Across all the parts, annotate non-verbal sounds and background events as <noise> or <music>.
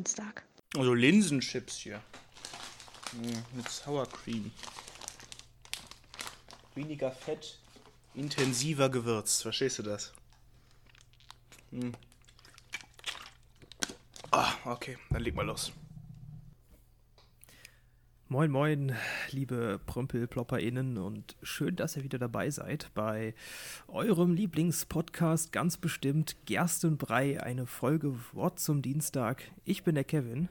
Dienstag. Also Linsenchips hier. Mm, mit Sour Cream. Weniger Fett, intensiver gewürzt. Verstehst du das? Hm. Ah, okay, dann leg mal los. Moin, moin, liebe PrümpelplopperInnen und schön, dass ihr wieder dabei seid bei eurem Lieblingspodcast, ganz bestimmt Gerstenbrei, eine Folge Wort zum Dienstag. Ich bin der Kevin.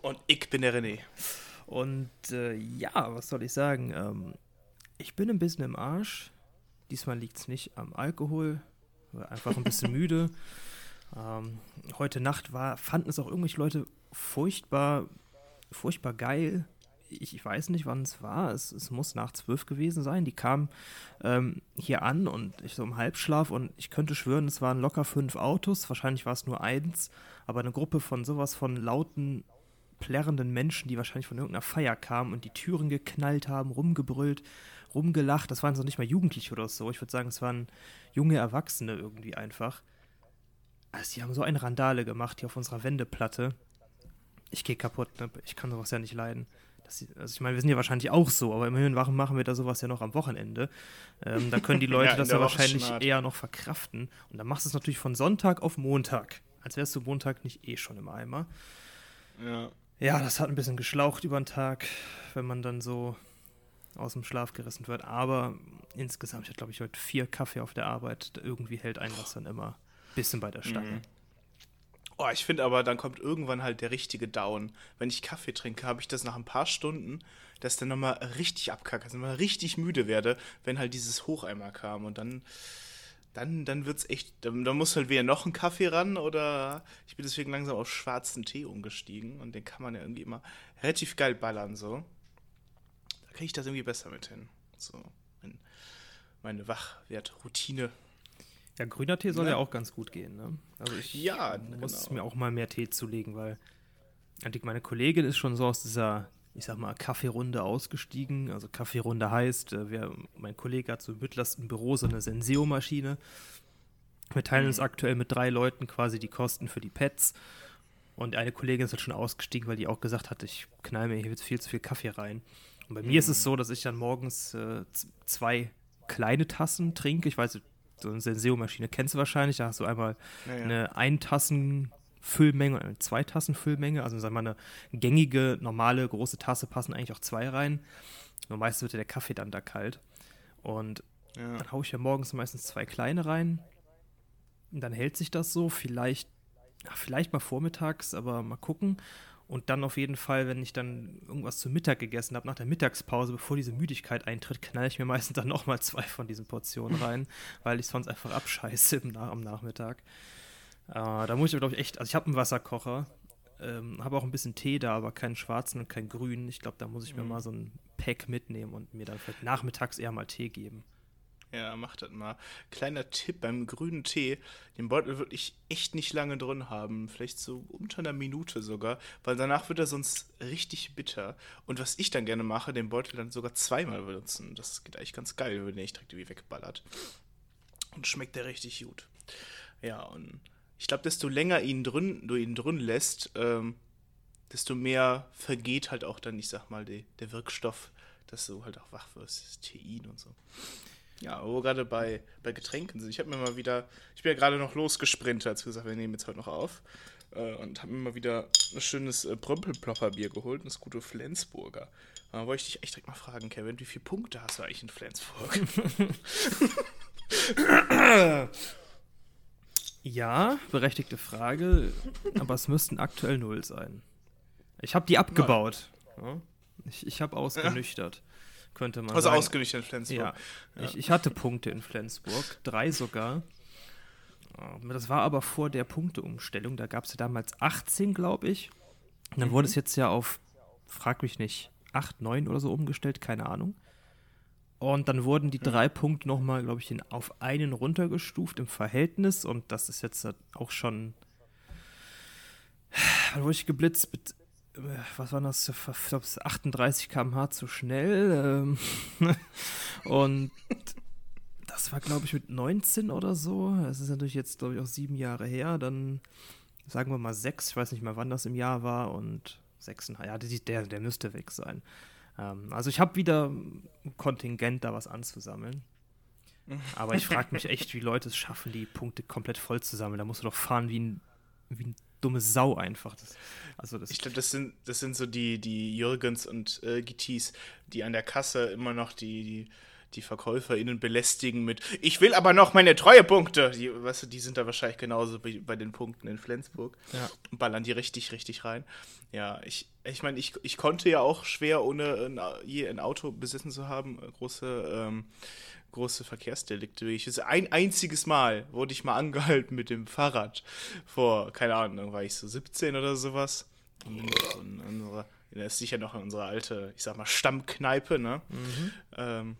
Und ich bin der René. Und äh, ja, was soll ich sagen? Ähm, ich bin ein bisschen im Arsch. Diesmal liegt es nicht am Alkohol, einfach ein bisschen <laughs> müde. Ähm, heute Nacht war, fanden es auch irgendwelche Leute furchtbar furchtbar geil. Ich, ich weiß nicht, wann es war. Es, es, muss nach zwölf gewesen sein. Die kam ähm, hier an und ich so im Halbschlaf und ich könnte schwören, es waren locker fünf Autos. Wahrscheinlich war es nur eins, aber eine Gruppe von sowas von lauten, plärrenden Menschen, die wahrscheinlich von irgendeiner Feier kamen und die Türen geknallt haben, rumgebrüllt, rumgelacht. Das waren so nicht mal Jugendliche oder so. Ich würde sagen, es waren junge Erwachsene irgendwie einfach. Also, die haben so eine Randale gemacht hier auf unserer Wendeplatte ich gehe kaputt, ne? ich kann sowas ja nicht leiden. Das, also ich meine, wir sind ja wahrscheinlich auch so, aber immerhin warum machen wir da sowas ja noch am Wochenende. Ähm, da können die <laughs> Leute ja, das ja wahrscheinlich eher noch verkraften. Und dann machst du es natürlich von Sonntag auf Montag. Als wärst du Montag nicht eh schon im Eimer. Ja. Ja, das hat ein bisschen geschlaucht über den Tag, wenn man dann so aus dem Schlaf gerissen wird. Aber insgesamt, ich hatte glaube ich heute vier Kaffee auf der Arbeit. Irgendwie hält einen das dann immer ein bisschen bei der Stange. Mhm. Oh, ich finde aber, dann kommt irgendwann halt der richtige Down. Wenn ich Kaffee trinke, habe ich das nach ein paar Stunden, dass dann nochmal richtig abkacke, dass ich nochmal richtig müde werde, wenn halt dieses Hocheimer kam. Und dann, dann, dann es echt, dann, dann muss halt wieder noch ein Kaffee ran oder ich bin deswegen langsam auf schwarzen Tee umgestiegen und den kann man ja irgendwie immer relativ geil ballern, so. Da kriege ich das irgendwie besser mit hin. So, meine Wachwertroutine. Ja, grüner Tee soll ja, ja auch ganz gut gehen. Ne? Also ich ja, muss genau. mir auch mal mehr Tee zulegen, weil meine Kollegin ist schon so aus dieser, ich sag mal, Kaffeerunde ausgestiegen. Also Kaffeerunde heißt, äh, wer, mein Kollege hat so im mittlersten Büro so eine Senseo-Maschine. Wir teilen uns mhm. aktuell mit drei Leuten quasi die Kosten für die Pets. Und eine Kollegin ist halt schon ausgestiegen, weil die auch gesagt hat, ich knall mir hier jetzt viel zu viel Kaffee rein. Und bei mhm. mir ist es mhm. so, dass ich dann morgens äh, zwei kleine Tassen trinke. Ich weiß, so eine Senseo-Maschine kennst du wahrscheinlich. Da hast du einmal ja, ja. eine Eintassen-Füllmenge und eine Zweitassen-Füllmenge. Also sagen wir mal, eine gängige, normale, große Tasse passen eigentlich auch zwei rein. Nur meistens wird ja der Kaffee dann da kalt. Und ja. dann haue ich ja morgens meistens zwei kleine rein. Und dann hält sich das so. Vielleicht, vielleicht mal vormittags, aber mal gucken. Und dann auf jeden Fall, wenn ich dann irgendwas zu Mittag gegessen habe, nach der Mittagspause, bevor diese Müdigkeit eintritt, knall ich mir meistens dann nochmal zwei von diesen Portionen rein, <laughs> weil ich sonst einfach abscheiße im, am Nachmittag. Äh, da muss ich, glaube ich, echt, also ich habe einen Wasserkocher, ähm, habe auch ein bisschen Tee da, aber keinen schwarzen und keinen grünen. Ich glaube, da muss ich mir mhm. mal so ein Pack mitnehmen und mir dann vielleicht nachmittags eher mal Tee geben. Ja, mach das mal. Kleiner Tipp beim grünen Tee, den Beutel wirklich echt nicht lange drin haben. Vielleicht so unter einer Minute sogar, weil danach wird er sonst richtig bitter. Und was ich dann gerne mache, den Beutel dann sogar zweimal benutzen. Das geht eigentlich ganz geil, wenn der nicht direkt irgendwie wegballert. Und schmeckt der richtig gut. Ja, und ich glaube, desto länger ihn drin, du ihn drin lässt, ähm, desto mehr vergeht halt auch dann, ich sag mal, die, der Wirkstoff, dass du halt auch wach wirst, das Tein und so. Ja, wo gerade bei, bei Getränken sind. Ich habe mir mal wieder, ich bin ja gerade noch losgesprintet, als wir gesagt wir nehmen jetzt heute noch auf. Äh, und habe mir mal wieder ein schönes äh, Brömpelplopper-Bier geholt, das gute Flensburger. Da wollte ich dich echt direkt mal fragen, Kevin, wie viele Punkte hast du eigentlich in Flensburg? <laughs> ja, berechtigte Frage, aber es müssten aktuell null sein. Ich habe die abgebaut. Ja. Ich, ich habe ausgenüchtert. Ja könnte man also sagen. Also ausgerichtet in Flensburg. Ja. ja. Ich, ich, hatte Punkte in Flensburg, drei sogar. Das war aber vor der Punkteumstellung. Da gab es ja damals 18, glaube ich. Und dann mhm. wurde es jetzt ja auf, frag mich nicht, 8, 9 oder so umgestellt, keine Ahnung. Und dann wurden die drei. Punkte nochmal, glaube ich, auf einen runtergestuft im Verhältnis. Und das ist jetzt auch schon. Wurde ich geblitzt? Mit was war das? Ich glaube, 38 km/h zu schnell. Ähm, <laughs> und das war, glaube ich, mit 19 oder so. Das ist natürlich jetzt, glaube ich, auch sieben Jahre her. Dann sagen wir mal sechs, ich weiß nicht mehr, wann das im Jahr war, und sechseinhalb, ja, der, der müsste weg sein. Ähm, also ich habe wieder Kontingent, da was anzusammeln. Aber ich frage mich echt, wie Leute es schaffen, die Punkte komplett voll zu sammeln. Da musst du doch fahren wie ein, wie ein dumme Sau einfach. Das, also das ich glaube, das sind, das sind so die, die Jürgens und äh, Gittis, die an der Kasse immer noch die, die die VerkäuferInnen belästigen mit, ich will aber noch meine Treuepunkte. Die, weißt du, die sind da wahrscheinlich genauso bei, bei den Punkten in Flensburg. Ja. Und ballern die richtig, richtig rein. Ja, ich, ich meine, ich, ich konnte ja auch schwer, ohne ein, je ein Auto besessen zu haben, große, ähm, große Verkehrsdelikte. Ich, ein einziges Mal wurde ich mal angehalten mit dem Fahrrad. Vor, keine Ahnung, war ich so 17 oder sowas. Und in unserer, das ist sicher noch in unserer alte, ich sag mal, Stammkneipe, ne? Mhm. Ähm,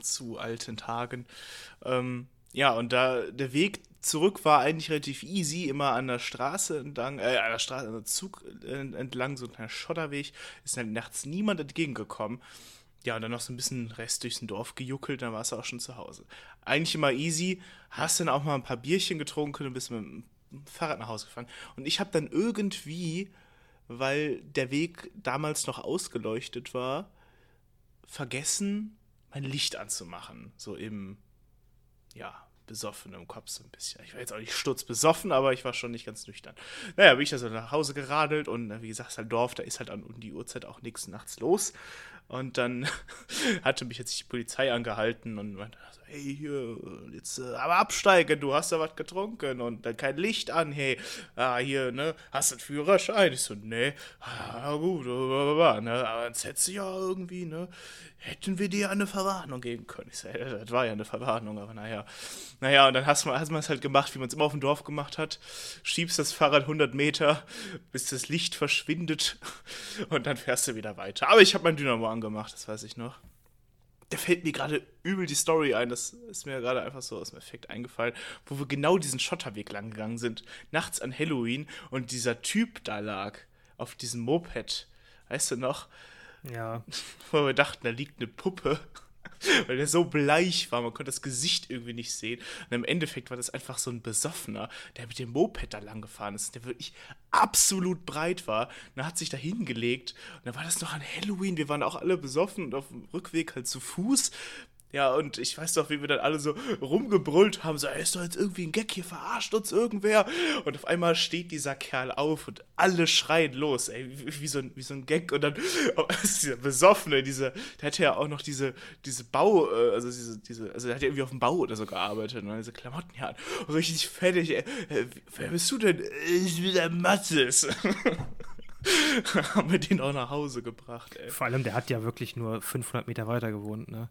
zu alten Tagen. Ähm, ja, und da der Weg zurück war eigentlich relativ easy, immer an der Straße entlang, äh, an der Straße, an der Zug entlang, so ein kleiner Schotterweg, ist dann nachts niemand entgegengekommen. Ja, und dann noch so ein bisschen Rest durchs Dorf gejuckelt, dann warst du auch schon zu Hause. Eigentlich immer easy, hast dann auch mal ein paar Bierchen getrunken und bist mit dem Fahrrad nach Hause gefahren. Und ich habe dann irgendwie, weil der Weg damals noch ausgeleuchtet war, vergessen, mein Licht anzumachen. So im, ja, besoffen im Kopf so ein bisschen. Ich war jetzt auch nicht sturzbesoffen, aber ich war schon nicht ganz nüchtern. Naja, bin ich also nach Hause geradelt und wie gesagt, halt Dorf, da ist halt an um die Uhrzeit auch nichts nachts los. Und dann <laughs> hatte mich jetzt die Polizei angehalten und meinte, hey, hier, jetzt äh, aber absteigen, du hast ja was getrunken und dann kein Licht an, hey, ah, hier, ne, hast du einen Führerschein? Ich so, ne, ah, gut, blablabla, ne, aber dann hättest du ja irgendwie, ne, hätten wir dir eine Verwarnung geben können. Ich so, das war ja eine Verwarnung, aber naja. Naja, und dann hast hast es halt gemacht, wie man es immer auf dem Dorf gemacht hat, schiebst das Fahrrad 100 Meter, bis das Licht verschwindet <laughs> und dann fährst du wieder weiter. Aber ich habe mein Dynamo angemacht, das weiß ich noch da fällt mir gerade übel die Story ein. Das ist mir gerade einfach so aus dem Effekt eingefallen, wo wir genau diesen Schotterweg lang gegangen sind, nachts an Halloween und dieser Typ da lag auf diesem Moped. Weißt du noch? Ja. <laughs> Wo wir dachten, da liegt eine Puppe. <laughs> weil der so bleich war, man konnte das Gesicht irgendwie nicht sehen. Und im Endeffekt war das einfach so ein Besoffener, der mit dem Moped da lang gefahren ist, der wirklich absolut breit war. Und er hat sich da hingelegt. Und dann war das noch an Halloween. Wir waren auch alle besoffen und auf dem Rückweg halt zu Fuß. Ja, und ich weiß doch, wie wir dann alle so rumgebrüllt haben, so, ey, ist doch jetzt irgendwie ein Gag hier, verarscht uns irgendwer. Und auf einmal steht dieser Kerl auf und alle schreien los, ey, wie, so, ein, wie so ein Gag. Und dann oh, <laughs> ist dieser Besoffene, diese, der hatte ja auch noch diese, diese Bau, äh, also diese, diese, also der hat ja irgendwie auf dem Bau oder so gearbeitet, und diese Klamotten ja, und richtig fertig, ey, äh, wer bist du denn? Ich bin der Mattes. <laughs> haben wir den auch nach Hause gebracht, ey. Vor allem, der hat ja wirklich nur 500 Meter weiter gewohnt, ne?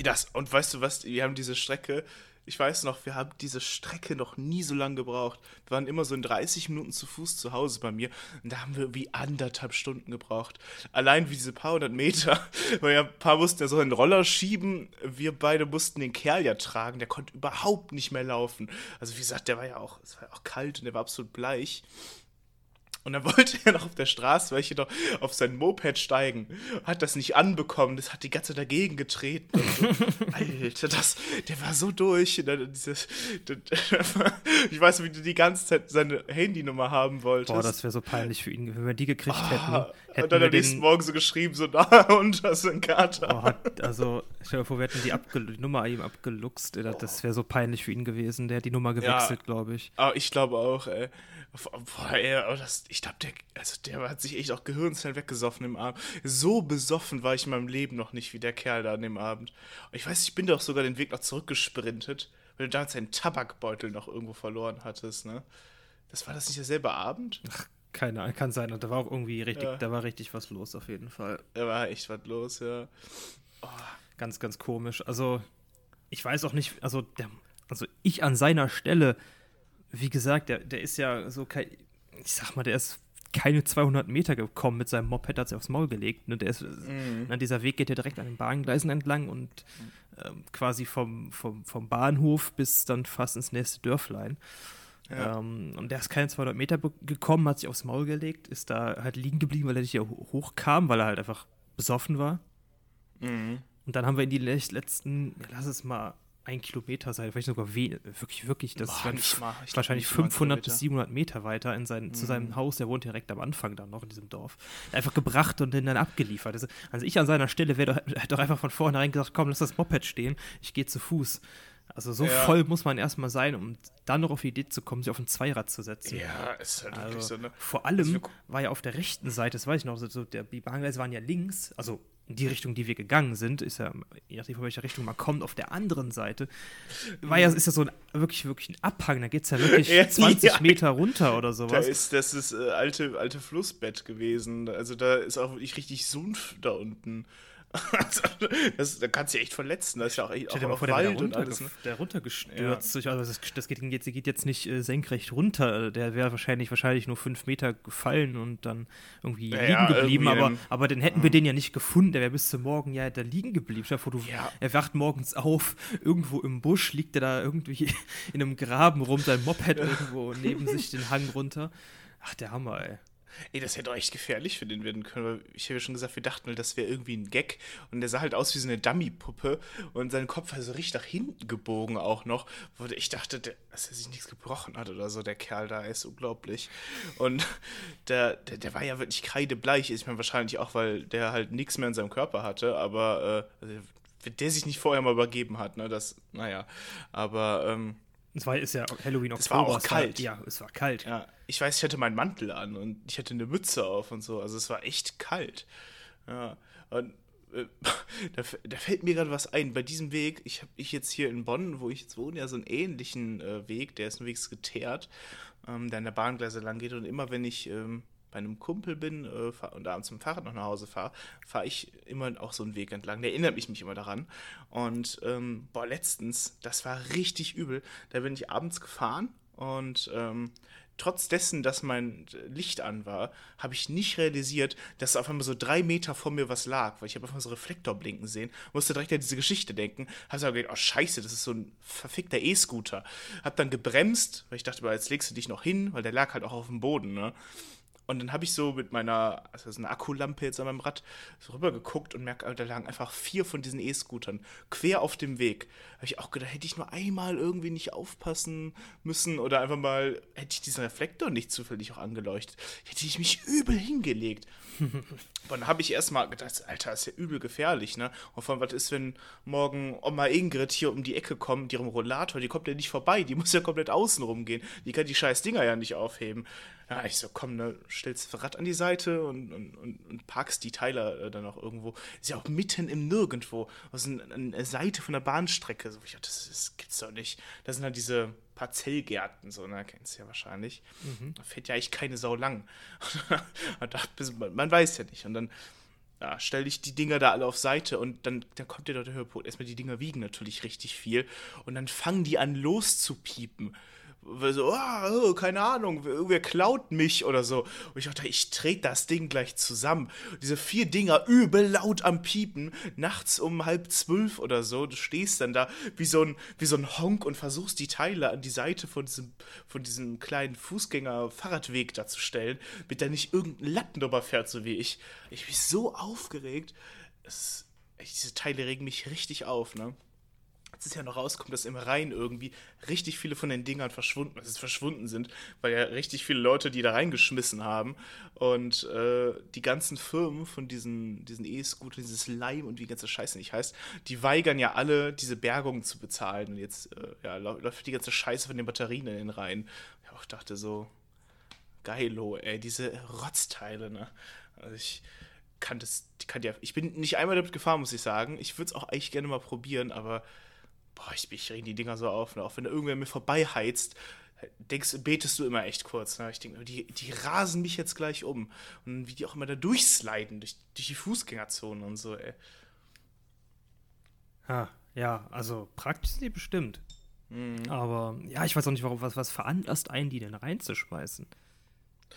Das, und weißt du was, wir haben diese Strecke, ich weiß noch, wir haben diese Strecke noch nie so lange gebraucht. Wir waren immer so in 30 Minuten zu Fuß zu Hause bei mir und da haben wir wie anderthalb Stunden gebraucht. Allein wie diese paar hundert Meter, <laughs> weil ja ein paar mussten ja so einen Roller schieben, wir beide mussten den Kerl ja tragen, der konnte überhaupt nicht mehr laufen. Also wie gesagt, der war ja auch, es war ja auch kalt und der war absolut bleich. Und dann <laughs> wollte er noch auf der Straße, welche doch auf sein Moped steigen. Hat das nicht anbekommen. Das hat die ganze dagegen getreten. So. <laughs> Alter, das, der war so durch. Ich weiß, wie du die ganze Zeit seine Handynummer haben wolltest. Boah, das wäre so peinlich für ihn, wenn wir die gekriegt oh, hätten. hätten und dann am nächsten Morgen so geschrieben, so, da und das ist ein Kater. Oh, also, stell dir vor, wir hätten die, die Nummer ihm abgeluchst. Das wäre so peinlich für ihn gewesen. Der hat die Nummer gewechselt, ja, glaube ich. Ah, ich glaube auch, ey. Boah, ey, das, ich glaube, der, also der hat sich echt auch Gehirnzellen weggesoffen im Abend. So besoffen war ich in meinem Leben noch nicht wie der Kerl da an dem Abend. ich weiß, ich bin doch sogar den Weg noch zurückgesprintet, weil du damals einen Tabakbeutel noch irgendwo verloren hattest, ne? Das war das nicht derselbe Abend? Ach, keine Ahnung, kann sein. Und da war auch irgendwie richtig, ja. da war richtig was los auf jeden Fall. Da war echt was los, ja. Oh. Ganz, ganz komisch. Also, ich weiß auch nicht, also der, also ich an seiner Stelle wie gesagt, der, der ist ja so kein, ich sag mal, der ist keine 200 Meter gekommen mit seinem Moped, hat sich aufs Maul gelegt. Ne? Der ist, mhm. na, dieser Weg geht ja direkt an den Bahngleisen entlang und ähm, quasi vom, vom, vom Bahnhof bis dann fast ins nächste Dörflein. Ja. Ähm, und der ist keine 200 Meter gekommen, hat sich aufs Maul gelegt, ist da halt liegen geblieben, weil er nicht hier hochkam, weil er halt einfach besoffen war. Mhm. Und dann haben wir in die letzten, lass es mal ein Kilometer sein, vielleicht sogar we wirklich, wirklich, das Boah, ist mal, wahrscheinlich 500 bis 700 Meter weiter in sein, mhm. zu seinem Haus. Der wohnt direkt am Anfang dann noch in diesem Dorf. Einfach gebracht und dann abgeliefert. Also, also ich an seiner Stelle wäre doch, <laughs> doch, einfach von vornherein gesagt, komm, lass das Moped stehen, ich gehe zu Fuß. Also so ja. voll muss man erstmal sein, um dann noch auf die Idee zu kommen, sich auf ein Zweirad zu setzen. Ja, ist halt also, wirklich so eine. Vor allem war ja auf der rechten Seite, das weiß ich noch, so, der, die Bahngleise waren ja links, also in die Richtung, die wir gegangen sind, ist ja, je nachdem, von welcher Richtung man kommt, auf der anderen Seite, war ja, ist ja so ein wirklich, wirklich ein Abhang, da geht es ja wirklich <laughs> ja, 20 ja. Meter runter oder sowas. Da ist, das ist äh, alte, alte Flussbett gewesen. Also da ist auch wirklich richtig Sumpf da unten. Das, da kannst du echt verletzen. Das ist ja auch echt auch, auch vor, Wald der und alles. Ne? Der runtergestürzt. Ja. Also das, das geht, jetzt, geht, jetzt nicht äh, senkrecht runter. Der wäre wahrscheinlich, wahrscheinlich nur fünf Meter gefallen und dann irgendwie ja, liegen geblieben. Irgendwie aber, aber dann hätten wir den ja nicht gefunden. Der wäre bis zum Morgen ja da liegen geblieben. Stell dir du, ja. er wacht morgens auf, irgendwo im Busch liegt er da irgendwie <laughs> in einem Graben rum, sein Moped <laughs> irgendwo neben sich den Hang runter. Ach, der Hammer, ey. Ey, das hätte auch echt gefährlich für den werden können, weil ich habe ja schon gesagt, wir dachten, das wäre irgendwie ein Gag und der sah halt aus wie so eine Dummy-Puppe und sein Kopf war so richtig nach hinten gebogen auch noch, wo ich dachte, der, dass er sich nichts gebrochen hat oder so, der Kerl da ist unglaublich. Und der, der, der war ja wirklich kreidebleich, ich meine wahrscheinlich auch, weil der halt nichts mehr in seinem Körper hatte, aber äh, also, der sich nicht vorher mal übergeben hat, ne, das, naja, aber ähm, es war ist ja Halloween Oktober. Es war auch kalt. Ja, es war kalt. Ja, ich weiß, ich hatte meinen Mantel an und ich hatte eine Mütze auf und so. Also es war echt kalt. Ja, und äh, <laughs> da, da, fällt mir gerade was ein. Bei diesem Weg, ich habe ich jetzt hier in Bonn, wo ich jetzt wohne, ja so einen ähnlichen äh, Weg, der ist ein Wegs geteert, ähm, der an der Bahngleise lang geht. Und immer wenn ich ähm, bei einem Kumpel bin äh, und abends mit dem Fahrrad noch nach Hause fahre, fahre ich immer auch so einen Weg entlang. Der erinnert mich, mich immer daran. Und ähm, boah, letztens, das war richtig übel. Da bin ich abends gefahren und ähm, trotz dessen, dass mein Licht an war, habe ich nicht realisiert, dass auf einmal so drei Meter vor mir was lag, weil ich habe einfach so Reflektor blinken sehen, musste direkt an diese Geschichte denken, habe aber gedacht, oh scheiße, das ist so ein verfickter E-Scooter. Hab dann gebremst, weil ich dachte, jetzt legst du dich noch hin, weil der lag halt auch auf dem Boden, ne? Und dann habe ich so mit meiner, also das ist eine Akkulampe jetzt an meinem Rad, so rüber geguckt und merke, da lagen einfach vier von diesen E-Scootern quer auf dem Weg. Habe ich auch gedacht, hätte ich nur einmal irgendwie nicht aufpassen müssen oder einfach mal, hätte ich diesen Reflektor nicht zufällig auch angeleuchtet, hätte ich mich übel hingelegt. <laughs> und dann habe ich erstmal gedacht, Alter, ist ja übel gefährlich, ne? Und vor allem, was ist, wenn morgen Oma Ingrid hier um die Ecke kommt, mit ihrem Rollator, die kommt ja nicht vorbei, die <laughs> muss ja komplett außen rumgehen. Die kann die scheiß Dinger ja nicht aufheben. Ja, ich so, komm, ne, stellst das Rad an die Seite und, und, und, und parkst die Teile äh, dann auch irgendwo. Ist ja auch mitten im Nirgendwo. Also eine Seite von der Bahnstrecke. So, ich dachte, das, das gibt's doch nicht. Das sind halt diese Parzellgärten, so, ne, kennst du ja wahrscheinlich. Mhm. Da fährt ja eigentlich keine Sau lang. <laughs> man, man weiß ja nicht. Und dann ja, stelle ich die Dinger da alle auf Seite und dann, dann kommt ja dort der Höhepunkt. Erstmal die Dinger wiegen natürlich richtig viel und dann fangen die an loszupiepen so, oh, keine Ahnung, irgendwer klaut mich oder so. Und ich dachte, ich trete das Ding gleich zusammen. Diese vier Dinger übel laut am Piepen, nachts um halb zwölf oder so. Du stehst dann da wie so ein, wie so ein Honk und versuchst die Teile an die Seite von diesem, von diesem kleinen Fußgänger-Fahrradweg da zu stellen, mit da nicht irgendein Latten drüber fährt, so wie ich. Ich bin so aufgeregt. Es, diese Teile regen mich richtig auf, ne? Als es ja noch rauskommt, dass im Rhein irgendwie richtig viele von den Dingern verschwunden, also verschwunden sind, weil ja richtig viele Leute die da reingeschmissen haben und äh, die ganzen Firmen von diesen diesen E-Scooter, dieses Leim und wie die ganze Scheiße nicht heißt, die weigern ja alle diese Bergung zu bezahlen und jetzt äh, ja, läuft die ganze Scheiße von den Batterien in den Rhein. Ich auch dachte so geilo, ey, diese Rotzteile, ne? Also ich kann das, kann ja, ich bin nicht einmal damit gefahren, muss ich sagen. Ich würde es auch eigentlich gerne mal probieren, aber boah, ich, ich reg die Dinger so auf, ne? auch wenn da irgendwer mir vorbeiheizt, denkst, betest du immer echt kurz. Ne? Ich denke, die, die rasen mich jetzt gleich um. Und wie die auch immer da durchsliden, durch, durch die Fußgängerzone und so, ey. Ja, ja, also praktisch sind die bestimmt. Mhm. Aber ja, ich weiß auch nicht, warum, was, was veranlasst einen, die denn reinzuschmeißen.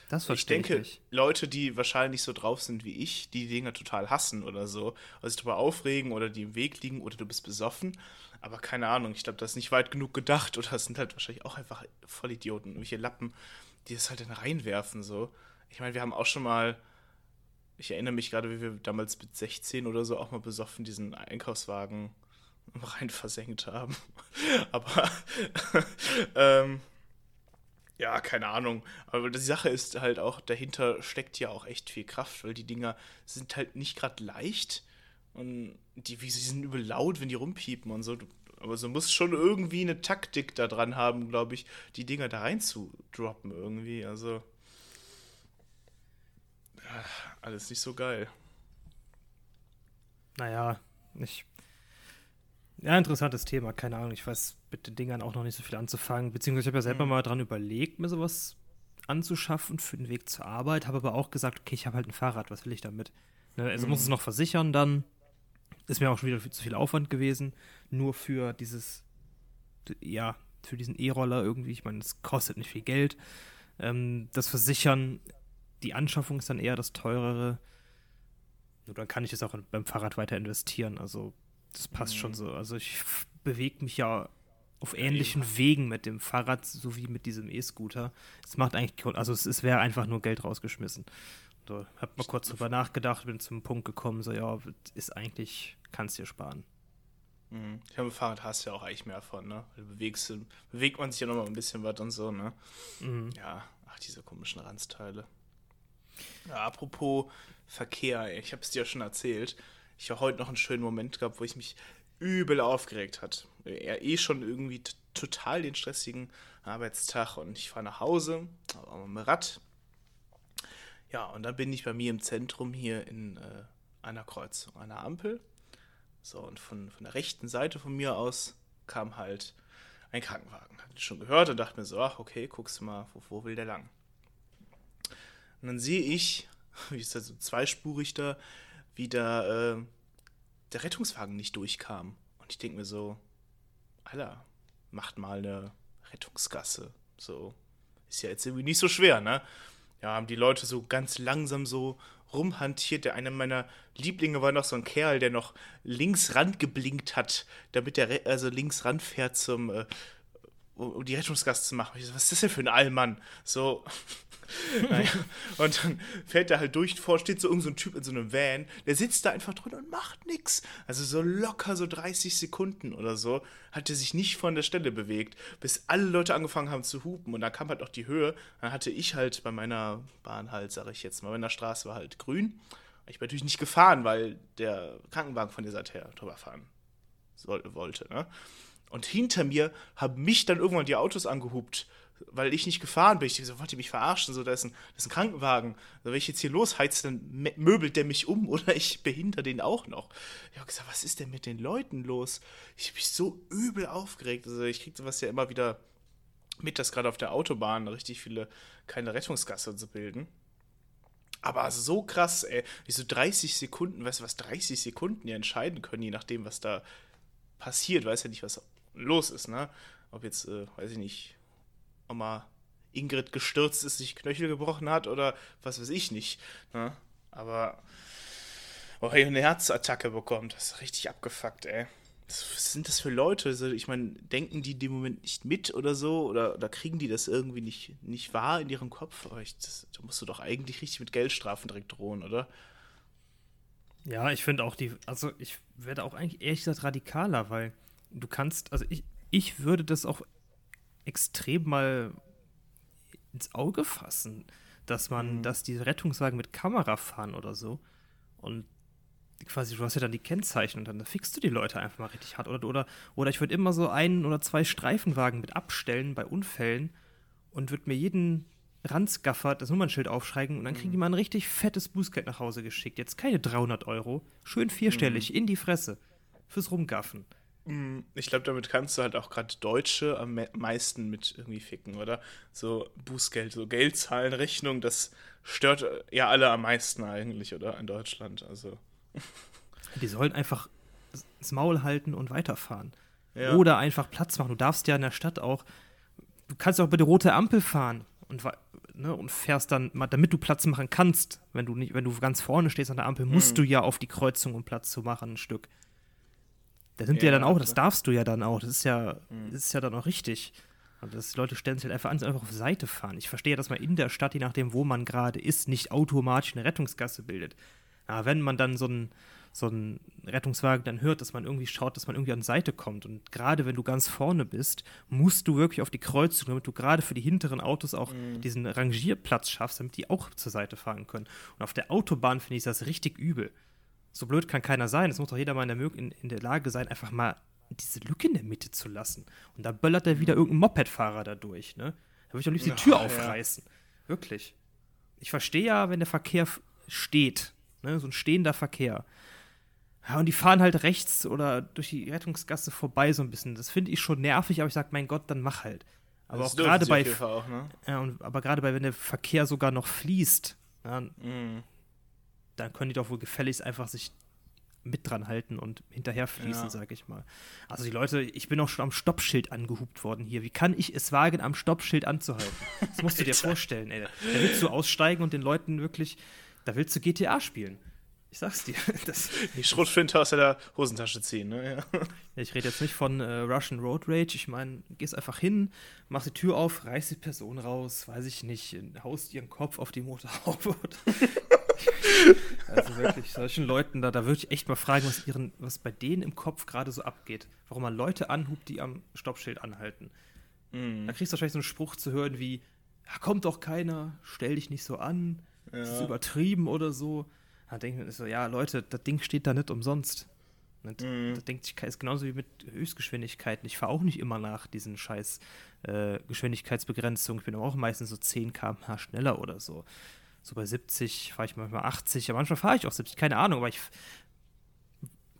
Das verstehe ich denke, ich Leute, die wahrscheinlich so drauf sind wie ich, die, die Dinge total hassen oder so, oder sich darüber aufregen oder die im Weg liegen oder du bist besoffen, aber keine Ahnung, ich glaube, das ist nicht weit genug gedacht oder das sind halt wahrscheinlich auch einfach Vollidioten, irgendwelche Lappen, die das halt dann reinwerfen so. Ich meine, wir haben auch schon mal, ich erinnere mich gerade, wie wir damals mit 16 oder so auch mal besoffen diesen Einkaufswagen rein versenkt haben. <laughs> Aber <laughs> ähm, ja, keine Ahnung. Aber die Sache ist halt auch, dahinter steckt ja auch echt viel Kraft, weil die Dinger sind halt nicht gerade leicht. Und die, wie sie sind übel laut, wenn die rumpiepen und so. Aber so muss schon irgendwie eine Taktik da dran haben, glaube ich, die Dinger da rein zu droppen irgendwie. Also. Alles nicht so geil. Naja, ich. Ja, interessantes Thema, keine Ahnung. Ich weiß mit den Dingern auch noch nicht so viel anzufangen. Beziehungsweise ich habe ja selber mhm. mal dran überlegt, mir sowas anzuschaffen für den Weg zur Arbeit, habe aber auch gesagt, okay, ich habe halt ein Fahrrad, was will ich damit? Ne, also mhm. muss es noch versichern dann. Ist mir auch schon wieder zu viel Aufwand gewesen. Nur für dieses, ja, für diesen E-Roller irgendwie. Ich meine, es kostet nicht viel Geld. Ähm, das Versichern, die Anschaffung ist dann eher das teurere. Nur dann kann ich es auch beim Fahrrad weiter investieren. Also, das passt mhm. schon so. Also, ich bewege mich ja auf ähnlichen ja, Wegen mit dem Fahrrad sowie mit diesem E-Scooter. Es macht eigentlich, also es, es wäre einfach nur Geld rausgeschmissen. So, hab mal kurz drüber nachgedacht, bin zum Punkt gekommen, so ja, ist eigentlich, kannst dir sparen. Mhm. Ich habe Fahrrad hast du ja auch eigentlich mehr von, ne? Du bewegst, bewegt man sich ja nochmal ein bisschen was und so, ne? Mhm. Ja, ach, diese komischen Randsteile. Ja, apropos Verkehr, ich habe es dir ja schon erzählt. Ich habe heute noch einen schönen Moment gehabt, wo ich mich übel aufgeregt hat. Er eh schon irgendwie total den stressigen Arbeitstag und ich fahre nach Hause, aber mit Rad, ja, und dann bin ich bei mir im Zentrum hier in äh, einer Kreuzung, einer Ampel. So, und von, von der rechten Seite von mir aus kam halt ein Krankenwagen. Hatte ich schon gehört und dachte mir so, ach, okay, guckst du mal, wo, wo will der lang? Und dann sehe ich, <laughs> wie ist das so zweispurig da, wie da äh, der Rettungswagen nicht durchkam. Und ich denke mir so, Alter, macht mal eine Rettungsgasse. So, ist ja jetzt irgendwie nicht so schwer, ne? ja, haben die Leute so ganz langsam so rumhantiert. Der eine meiner Lieblinge war noch so ein Kerl, der noch links ran geblinkt hat, damit der also links ran fährt zum äh, um die Rettungsgast zu machen. Ich so, was ist das denn für ein Allmann? So, <laughs> naja. Und dann fährt er halt durch, vor steht so irgendein so Typ in so einem Van, der sitzt da einfach drin und macht nichts. Also so locker so 30 Sekunden oder so hat er sich nicht von der Stelle bewegt, bis alle Leute angefangen haben zu hupen und dann kam halt auch die Höhe. Dann hatte ich halt bei meiner Bahn halt, sag ich jetzt mal, meiner Straße war halt grün. Ich bin natürlich nicht gefahren, weil der Krankenwagen von der Seite her drüber fahren wollte, ne? Und hinter mir haben mich dann irgendwann die Autos angehupt weil ich nicht gefahren bin. Ich so, wollt ihr mich verarschen? So, da ist ein, das ist ein Krankenwagen. Also, wenn ich jetzt hier losheize, dann möbelt der mich um <laughs> oder ich behindere den auch noch. Ich habe gesagt, was ist denn mit den Leuten los? Ich habe mich so übel aufgeregt. Also ich kriege sowas ja immer wieder mit, dass gerade auf der Autobahn richtig viele keine Rettungsgasse zu bilden. Aber so krass, ey, wie so 30 Sekunden, weißt du, was 30 Sekunden ja entscheiden können, je nachdem, was da passiert. Weiß ja nicht, was los ist, ne? Ob jetzt, äh, weiß ich nicht, Oma Ingrid gestürzt ist, sich Knöchel gebrochen hat oder was weiß ich nicht. Ne? Aber oh, hier eine Herzattacke bekommt, das ist richtig abgefuckt, ey. Was sind das für Leute? Also, ich meine, denken die in dem Moment nicht mit oder so? Oder, oder kriegen die das irgendwie nicht, nicht wahr in ihrem Kopf? Aber ich, das, da musst du doch eigentlich richtig mit Geldstrafen direkt drohen, oder? Ja, ich finde auch die, also ich werde auch eigentlich ehrlich gesagt radikaler, weil du kannst, also ich, ich würde das auch extrem mal ins Auge fassen, dass man, mhm. dass die Rettungswagen mit Kamera fahren oder so. Und quasi, du hast ja dann die Kennzeichen und dann fixst du die Leute einfach mal richtig hart. Oder, oder, oder ich würde immer so einen oder zwei Streifenwagen mit abstellen bei Unfällen und würde mir jeden Ranzgaffer das Nummernschild aufschreiben und dann kriegen die mhm. mal ein richtig fettes Bußgeld nach Hause geschickt. Jetzt keine 300 Euro, schön vierstellig mhm. in die Fresse fürs Rumgaffen. Mm, ich glaube, damit kannst du halt auch gerade Deutsche am meisten mit irgendwie ficken, oder? So Bußgeld, so Geldzahlen, Rechnung, das stört ja alle am meisten eigentlich, oder? In Deutschland, also. Die sollen einfach das Maul halten und weiterfahren. Ja. Oder einfach Platz machen. Du darfst ja in der Stadt auch, du kannst auch über die rote Ampel fahren und, ne, und fährst dann, damit du Platz machen kannst, wenn du nicht, wenn du ganz vorne stehst an der Ampel, musst mhm. du ja auf die Kreuzung, um Platz zu machen, ein Stück. Da sind ja, ja dann auch, das darfst du ja dann auch. Das ist ja, mhm. ist ja dann auch richtig. Und das, die Leute stellen sich halt einfach an, einfach auf Seite fahren. Ich verstehe, dass man in der Stadt, je nachdem, wo man gerade ist, nicht automatisch eine Rettungsgasse bildet. Aber wenn man dann so ein, so Rettungswagen dann hört, dass man irgendwie schaut, dass man irgendwie an die Seite kommt. Und gerade wenn du ganz vorne bist, musst du wirklich auf die Kreuzung, damit du gerade für die hinteren Autos auch mhm. diesen Rangierplatz schaffst, damit die auch zur Seite fahren können. Und auf der Autobahn finde ich das richtig übel. So blöd kann keiner sein. Es muss doch jeder mal in der, in, in der Lage sein, einfach mal diese Lücke in der Mitte zu lassen. Und da böllert er wieder irgendein Mopedfahrer da durch, ne? Da würde ich am liebsten die Tür aufreißen. Ja. Wirklich. Ich verstehe ja, wenn der Verkehr steht, ne? So ein stehender Verkehr. Ja, und die fahren halt rechts oder durch die Rettungsgasse vorbei so ein bisschen. Das finde ich schon nervig, aber ich sage, mein Gott, dann mach halt. Aber das auch gerade bei, auch, ne? ja, und, aber gerade bei, wenn der Verkehr sogar noch fließt, ja, mm. Dann können die doch wohl gefälligst einfach sich mit dran halten und hinterher fließen, ja. sag ich mal. Also die Leute, ich bin auch schon am Stoppschild angehupt worden hier. Wie kann ich es wagen, am Stoppschild anzuhalten? Das musst du dir <laughs> vorstellen, ey. Da willst du aussteigen und den Leuten wirklich, da willst du GTA spielen. Ich sag's dir. <laughs> Das die Schrotflinte aus der Hosentasche ziehen, ne? Ja. Ich rede jetzt nicht von äh, Russian Road Rage. Ich meine, gehst einfach hin, machst die Tür auf, reißt die Person raus, weiß ich nicht, haust ihren Kopf auf die Motorhaube. <laughs> also wirklich, solchen Leuten da, da würde ich echt mal fragen, was, ihren, was bei denen im Kopf gerade so abgeht. Warum man Leute anhubt, die am Stoppschild anhalten. Mm. Da kriegst du wahrscheinlich so einen Spruch zu hören wie: Ja, kommt doch keiner, stell dich nicht so an, ja. das ist übertrieben oder so. Da denkt man so, ja, Leute, das Ding steht da nicht umsonst. Und mhm. Da denkt sich, ist genauso wie mit Höchstgeschwindigkeiten. Ich fahre auch nicht immer nach diesen scheiß äh, Geschwindigkeitsbegrenzungen. Ich bin auch meistens so 10 km/h schneller oder so. So bei 70 fahre ich manchmal 80, aber manchmal fahre ich auch 70, keine Ahnung, aber ich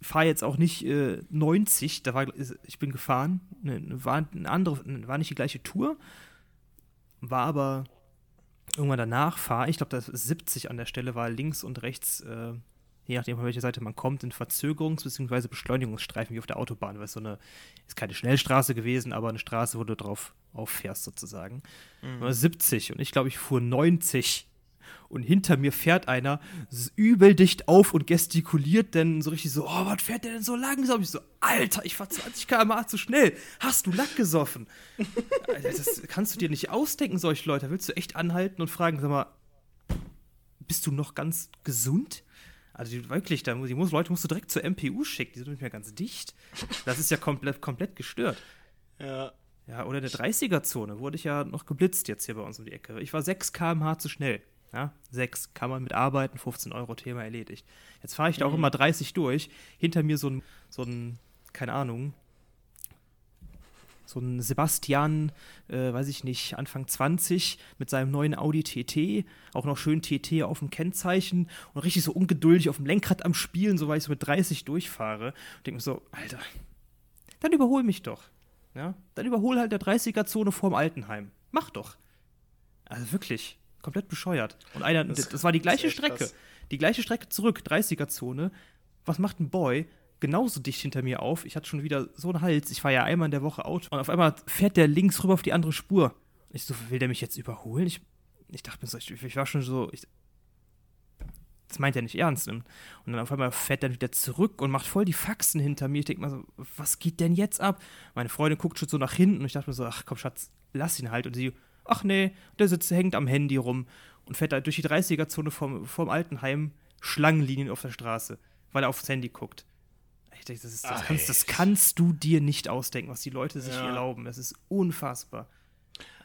fahre jetzt auch nicht äh, 90. Da war, ich bin gefahren, ne, war eine andere, war nicht die gleiche Tour, war aber irgendwann danach fahre ich, glaube, das 70 an der Stelle war links und rechts, äh, je nachdem, von welcher Seite man kommt, in Verzögerungs- bzw. Beschleunigungsstreifen wie auf der Autobahn, weil es so eine, ist keine Schnellstraße gewesen, aber eine Straße, wo du drauf auffährst sozusagen. Mhm. 70 und ich glaube, ich fuhr 90 und hinter mir fährt einer übel dicht auf und gestikuliert denn so richtig so, oh, was fährt der denn so langsam? Ich so, Alter, ich fahr 20 km/h zu schnell. Hast du Lack gesoffen? <laughs> das kannst du dir nicht ausdenken, solche Leute. Da willst du echt anhalten und fragen, sag mal, bist du noch ganz gesund? Also die, wirklich, da, die muss, Leute musst du direkt zur MPU schicken, die sind nicht mehr ganz dicht. Das ist ja komplett, komplett gestört. Ja. Ja, oder in der 30er-Zone wurde ich ja noch geblitzt jetzt hier bei uns um die Ecke. Ich war 6 km/h zu schnell. Ja, 6 kann man mitarbeiten, 15 Euro Thema erledigt. Jetzt fahre ich da auch mhm. immer 30 durch. Hinter mir so ein, so ein, keine Ahnung, so ein Sebastian, äh, weiß ich nicht, Anfang 20 mit seinem neuen Audi TT, auch noch schön TT auf dem Kennzeichen und richtig so ungeduldig auf dem Lenkrad am Spielen, so weil ich so mit 30 durchfahre. Und denke mir so, Alter, dann überhol mich doch. Ja, dann überhol halt der 30er-Zone vorm Altenheim. Mach doch. Also wirklich komplett bescheuert. Und einer, das, das war die gleiche Strecke. Krass. Die gleiche Strecke zurück, 30er-Zone. Was macht ein Boy? Genauso dicht hinter mir auf. Ich hatte schon wieder so einen Hals. Ich fahre ja einmal in der Woche Auto. Und auf einmal fährt der links rüber auf die andere Spur. Ich so, will der mich jetzt überholen? Ich, ich dachte mir so, ich, ich war schon so, ich, das meint er nicht ernst. Und dann auf einmal fährt er wieder zurück und macht voll die Faxen hinter mir. Ich denke mal so, was geht denn jetzt ab? Meine Freundin guckt schon so nach hinten und ich dachte mir so, ach komm, Schatz, lass ihn halt. Und sie, ach nee, der sitzt, hängt am Handy rum und fährt da durch die 30er-Zone vorm, vorm Altenheim Schlangenlinien auf der Straße, weil er aufs Handy guckt. Ich denke, das, ist, das, kannst, das kannst du dir nicht ausdenken, was die Leute sich ja. erlauben. Das ist unfassbar.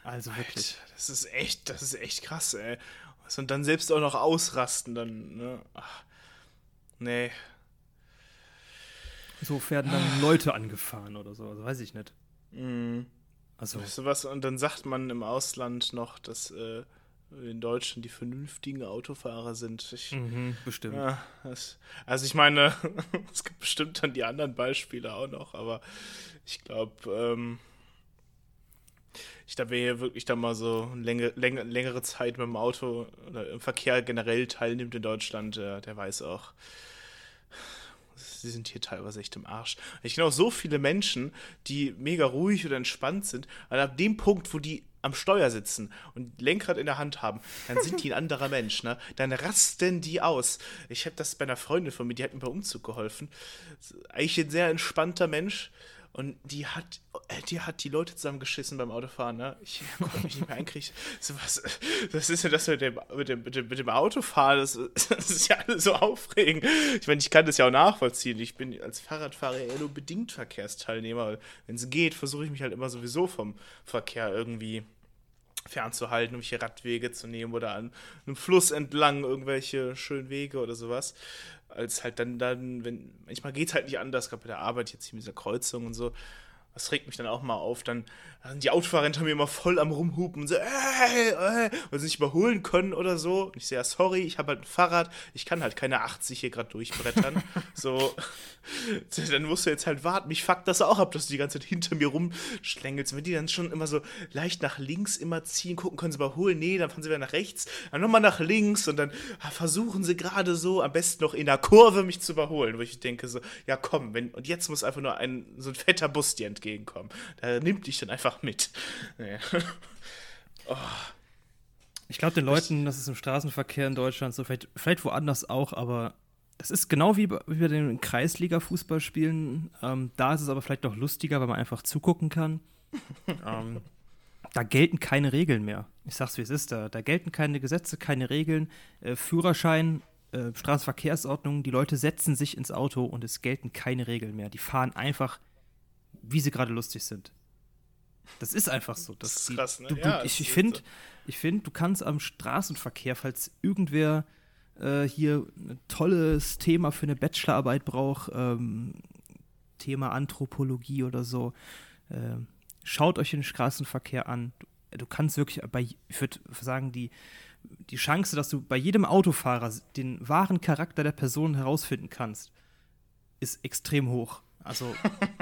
Also wirklich. Alter, das ist echt, das ist echt krass, ey. Und dann selbst auch noch ausrasten, dann, ne? Ach, nee. So werden dann Leute angefahren oder so, also weiß ich nicht. Mhm. Also. Weißt du was? Und dann sagt man im Ausland noch, dass äh, in Deutschland die vernünftigen Autofahrer sind. Ich, mhm, bestimmt. Ja, das, also ich meine, <laughs> es gibt bestimmt dann die anderen Beispiele auch noch, aber ich glaube, ähm, ich glaube, wer hier wirklich dann mal so längere, längere, längere Zeit mit dem Auto oder im Verkehr generell teilnimmt in Deutschland, der, der weiß auch, sie sind hier teilweise echt im Arsch. Ich kenne auch so viele Menschen, die mega ruhig oder entspannt sind, aber ab dem Punkt, wo die am Steuer sitzen und Lenkrad in der Hand haben, dann sind die ein anderer Mensch, ne? Dann rasten die aus. Ich habe das bei einer Freundin von mir, die hat mir beim Umzug geholfen. Eigentlich ein sehr entspannter Mensch. Und die hat, äh, die hat die Leute zusammengeschissen beim Autofahren, ne? Ich <laughs> konnte mich nicht mehr einkriegen. So, was, was ist denn das mit dem, mit dem, mit dem, mit dem Autofahren? Das, <laughs> das, ist ja alles so aufregend. Ich meine, ich kann das ja auch nachvollziehen. Ich bin als Fahrradfahrer eher nur bedingt Verkehrsteilnehmer. Wenn es geht, versuche ich mich halt immer sowieso vom Verkehr irgendwie fernzuhalten, irgendwelche Radwege zu nehmen oder an einem Fluss entlang irgendwelche schönen Wege oder sowas. Als halt dann, dann, wenn, manchmal geht es halt nicht anders, gerade bei der Arbeit jetzt hier mit dieser Kreuzung und so. Das regt mich dann auch mal auf. Dann sind die Autofahrer hinter mir immer voll am Rumhupen und so, äh, äh, weil sie nicht überholen können oder so. Und ich sehe, ja, sorry, ich habe halt ein Fahrrad, ich kann halt keine 80 hier gerade durchbrettern. <laughs> so, <laughs> dann musst du jetzt halt warten. Mich fuckt das auch ab, dass du die ganze Zeit hinter mir rumschlängelst. Wenn die dann schon immer so leicht nach links immer ziehen, gucken, können sie überholen? Nee, dann fahren sie wieder nach rechts, dann nochmal nach links und dann ah, versuchen sie gerade so, am besten noch in der Kurve mich zu überholen, wo ich denke so, ja komm, wenn, und jetzt muss einfach nur ein, so ein fetter Bus dir entgegenkommen. Da nimmt dich dann einfach mit. <laughs> Ja. oh. Ich glaube den Leuten, das ist im Straßenverkehr in Deutschland so, vielleicht, vielleicht woanders auch, aber das ist genau wie bei, wie bei den Kreisliga-Fußballspielen. Ähm, da ist es aber vielleicht noch lustiger, weil man einfach zugucken kann. <laughs> ähm, da gelten keine Regeln mehr. Ich sag's wie es ist da. Da gelten keine Gesetze, keine Regeln. Äh, Führerschein, äh, Straßenverkehrsordnung, die Leute setzen sich ins Auto und es gelten keine Regeln mehr. Die fahren einfach, wie sie gerade lustig sind. Das ist einfach so. Das, das ist krass, ne? Du, du, ja, ich ich finde, so. find, du kannst am Straßenverkehr, falls irgendwer äh, hier ein tolles Thema für eine Bachelorarbeit braucht, ähm, Thema Anthropologie oder so, äh, schaut euch den Straßenverkehr an. Du, du kannst wirklich bei, ich würde sagen, die, die Chance, dass du bei jedem Autofahrer den wahren Charakter der Person herausfinden kannst, ist extrem hoch. Also. <laughs>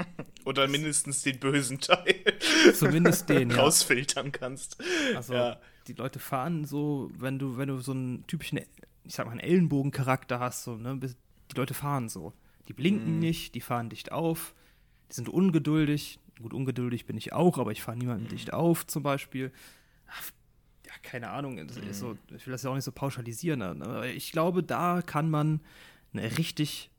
Oder mindestens den bösen Teil. <laughs> Zumindest den, ja. Rausfiltern kannst. Also, ja. die Leute fahren so, wenn du, wenn du so einen typischen ich sag mal, einen Ellenbogencharakter hast, so, ne? Die Leute fahren so. Die blinken mhm. nicht, die fahren dicht auf, die sind ungeduldig. Gut, ungeduldig bin ich auch, aber ich fahre niemanden mhm. dicht auf, zum Beispiel. Ach, ja, keine Ahnung, mhm. so, ich will das ja auch nicht so pauschalisieren, ne? aber ich glaube, da kann man eine richtig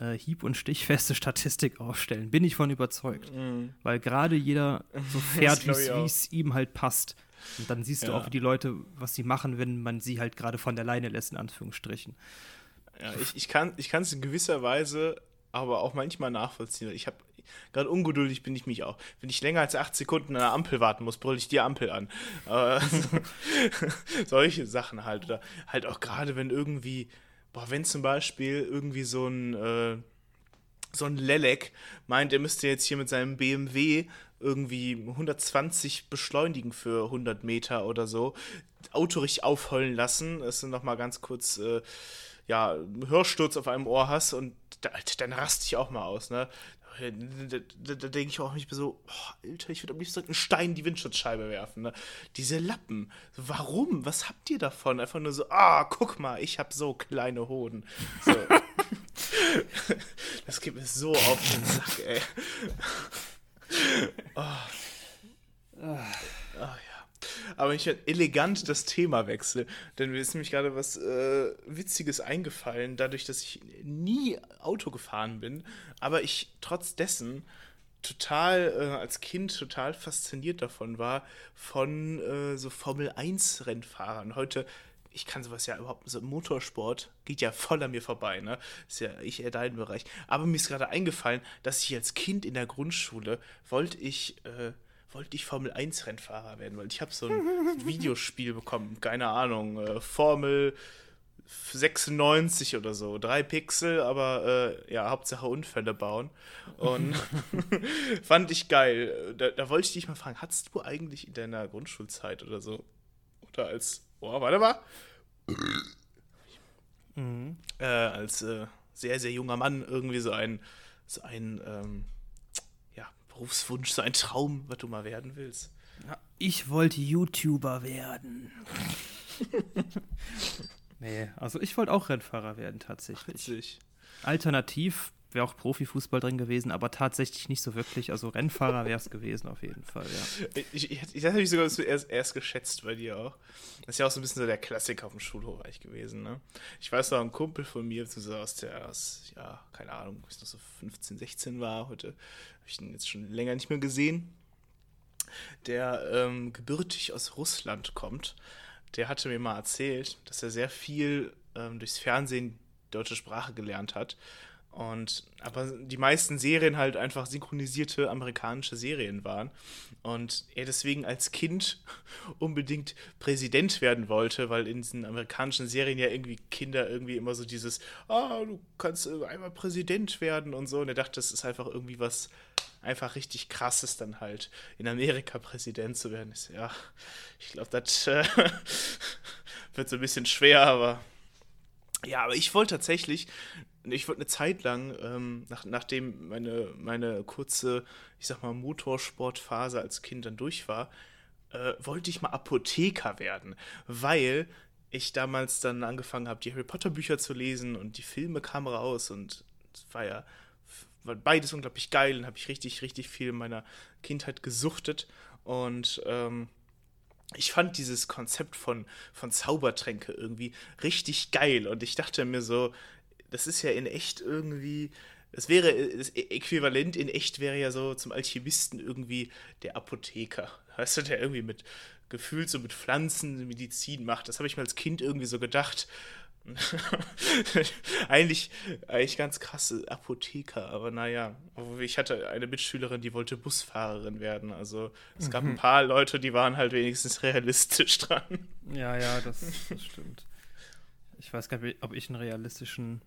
äh, hieb- und stichfeste Statistik aufstellen. Bin ich von überzeugt. Mhm. Weil gerade jeder so <laughs> fährt, wie es ihm halt passt. Und dann siehst ja. du auch die Leute, was sie machen, wenn man sie halt gerade von der Leine lässt, in Anführungsstrichen. Ja, ich, ich kann es in gewisser Weise aber auch manchmal nachvollziehen. Ich habe gerade ungeduldig bin ich mich auch. Wenn ich länger als acht Sekunden an der Ampel warten muss, brülle ich die Ampel an. Aber <laughs> solche Sachen halt. Oder halt auch gerade, wenn irgendwie, boah, wenn zum Beispiel irgendwie so ein, äh, so ein Lelek meint, er müsste jetzt hier mit seinem BMW irgendwie 120 beschleunigen für 100 Meter oder so, Auto richtig aufheulen lassen, dass du nochmal ganz kurz, äh, ja, Hörsturz auf einem Ohr hast und da, dann raste ich auch mal aus, ne? Da, da, da denke ich auch nicht so, oh, Alter, ich würde am liebsten einen Stein in die Windschutzscheibe werfen. Ne? Diese Lappen, warum? Was habt ihr davon? Einfach nur so, ah, guck mal, ich habe so kleine Hoden. So. <laughs> das geht mir so auf den Sack, ey. oh. Aber ich werde elegant das Thema wechseln, denn mir ist nämlich gerade was äh, Witziges eingefallen, dadurch, dass ich nie Auto gefahren bin, aber ich trotz dessen total äh, als Kind total fasziniert davon war, von äh, so Formel 1 Rennfahrern. Heute ich kann sowas ja überhaupt, so Motorsport geht ja voll an mir vorbei, ne? Ist ja ich eher dein Bereich. Aber mir ist gerade eingefallen, dass ich als Kind in der Grundschule wollte ich, äh, wollte ich Formel 1 Rennfahrer werden, weil ich habe so ein <laughs> Videospiel bekommen, keine Ahnung, äh, Formel 96 oder so, drei Pixel, aber äh, ja, Hauptsache Unfälle bauen. Und <laughs> fand ich geil. Da, da wollte ich dich mal fragen, hattest du eigentlich in deiner Grundschulzeit oder so, oder als oh, warte mal. Mhm. Äh, als äh, sehr, sehr junger Mann irgendwie so ein, so ein ähm, Berufswunsch, so ein Traum, was du mal werden willst. Ja, ich wollte YouTuber werden. <laughs> nee, also ich wollte auch Rennfahrer werden tatsächlich. Witzig. Alternativ wäre auch Profifußball drin gewesen, aber tatsächlich nicht so wirklich. Also Rennfahrer wäre es gewesen auf jeden Fall, ja. Ich, ich, ich, habe ich sogar erst, erst geschätzt bei dir auch. Das ist ja auch so ein bisschen so der Klassiker auf dem Schulhof eigentlich gewesen, ne? Ich weiß noch, ein Kumpel von mir, so aus der, aus, ja, keine Ahnung, ich noch so 15, 16 war, heute habe ich ihn jetzt schon länger nicht mehr gesehen, der ähm, gebürtig aus Russland kommt. Der hatte mir mal erzählt, dass er sehr viel ähm, durchs Fernsehen deutsche Sprache gelernt hat und aber die meisten Serien halt einfach synchronisierte amerikanische Serien waren. Und er deswegen als Kind <laughs> unbedingt Präsident werden wollte, weil in diesen amerikanischen Serien ja irgendwie Kinder irgendwie immer so dieses, ah, du kannst einmal Präsident werden und so. Und er dachte, das ist einfach irgendwie was einfach richtig krasses, dann halt in Amerika Präsident zu werden. Ich ja, ich glaube, das äh, <laughs> wird so ein bisschen schwer, aber ja, aber ich wollte tatsächlich ich wollte eine Zeit lang, ähm, nach, nachdem meine, meine kurze, ich sag mal, Motorsportphase als Kind dann durch war, äh, wollte ich mal Apotheker werden, weil ich damals dann angefangen habe, die Harry Potter Bücher zu lesen und die Filme kamen raus und es war ja war beides unglaublich geil und habe ich richtig, richtig viel in meiner Kindheit gesuchtet und ähm, ich fand dieses Konzept von, von Zaubertränke irgendwie richtig geil und ich dachte mir so, das ist ja in echt irgendwie. Das wäre das Äquivalent in echt wäre ja so zum Alchemisten irgendwie der Apotheker. Weißt du, der irgendwie mit gefühlt so mit Pflanzen Medizin macht. Das habe ich mir als Kind irgendwie so gedacht. <laughs> eigentlich, eigentlich ganz krasse Apotheker, aber naja. Ich hatte eine Mitschülerin, die wollte Busfahrerin werden. Also es gab mhm. ein paar Leute, die waren halt wenigstens realistisch dran. Ja, ja, das, das stimmt. Ich weiß gar nicht, ob ich einen realistischen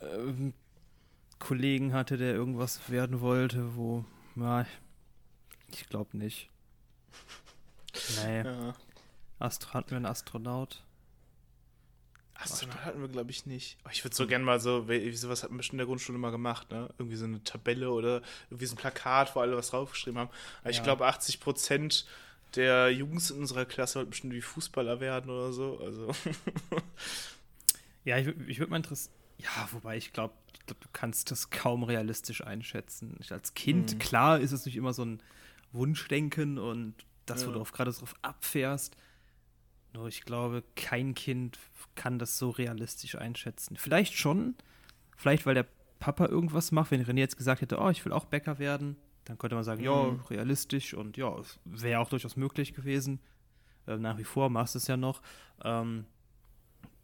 ähm, Kollegen hatte, der irgendwas werden wollte, wo, ja, ich glaube nicht. Nee. Ja. Astro hatten wir einen Astronaut? Astronaut hatten wir, glaube ich, nicht. Oh, ich würde so hm. gerne mal so, sowas hat man bestimmt in der Grundschule mal gemacht, ne? Irgendwie so eine Tabelle oder irgendwie so ein Plakat, wo alle was draufgeschrieben haben. Aber ja. ich glaube, 80 Prozent der Jungs in unserer Klasse wollten bestimmt wie Fußballer werden oder so. Also. <laughs> ja, ich, ich würde mal interessieren ja, wobei ich glaube, glaub, du kannst das kaum realistisch einschätzen. Ich, als Kind, mhm. klar, ist es nicht immer so ein Wunschdenken und das, ja. wo du gerade drauf abfährst. Nur ich glaube, kein Kind kann das so realistisch einschätzen. Vielleicht schon, vielleicht weil der Papa irgendwas macht. Wenn René jetzt gesagt hätte, oh, ich will auch Bäcker werden, dann könnte man sagen, mhm. ja, realistisch und ja, wäre auch durchaus möglich gewesen. Äh, nach wie vor machst du es ja noch. Ähm,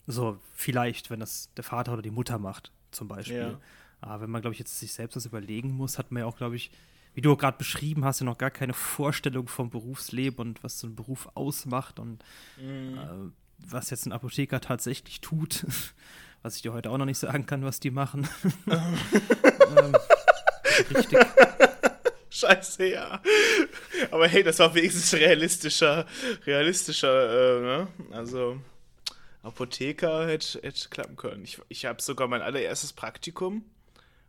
so, vielleicht, wenn das der Vater oder die Mutter macht, zum Beispiel. Ja. Aber wenn man, glaube ich, jetzt sich selbst das überlegen muss, hat man ja auch, glaube ich, wie du gerade beschrieben hast, ja noch gar keine <laughs> Vorstellung vom Berufsleben und was so ein Beruf ausmacht und mhm. äh, was jetzt ein Apotheker tatsächlich tut. <laughs> was ich dir heute auch noch nicht sagen kann, was die machen. <laughs> ähm, richtig. Scheiße, ja. Aber hey, das war wenigstens realistischer, realistischer, äh, ne? Also. Apotheker hätte, hätte klappen können. Ich, ich habe sogar mein allererstes Praktikum,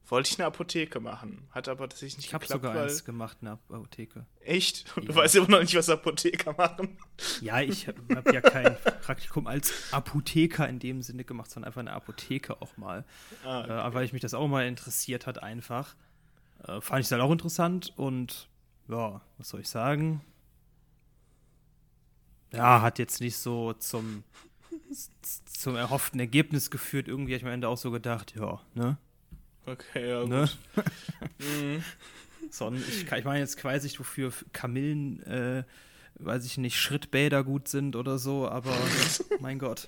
wollte ich eine Apotheke machen. Hat aber tatsächlich nicht ich geklappt. Ich habe sogar weil... eins gemacht, eine Apotheke. Echt? Und ja. du weißt immer noch nicht, was Apotheker machen? Ja, ich habe hab ja kein Praktikum als Apotheker in dem Sinne gemacht, sondern einfach eine Apotheke auch mal. Ah, okay. äh, weil ich mich das auch mal interessiert hat, einfach. Äh, fand ich es halt auch interessant und ja, was soll ich sagen? Ja, hat jetzt nicht so zum zum erhofften Ergebnis geführt. Irgendwie habe ich mir am Ende auch so gedacht, ja, ne? Okay, ja, ne? gut. <laughs> mhm. Ich, ich meine, jetzt weiß ich, wofür Kamillen, äh, weiß ich nicht, Schrittbäder gut sind oder so, aber <laughs> mein Gott.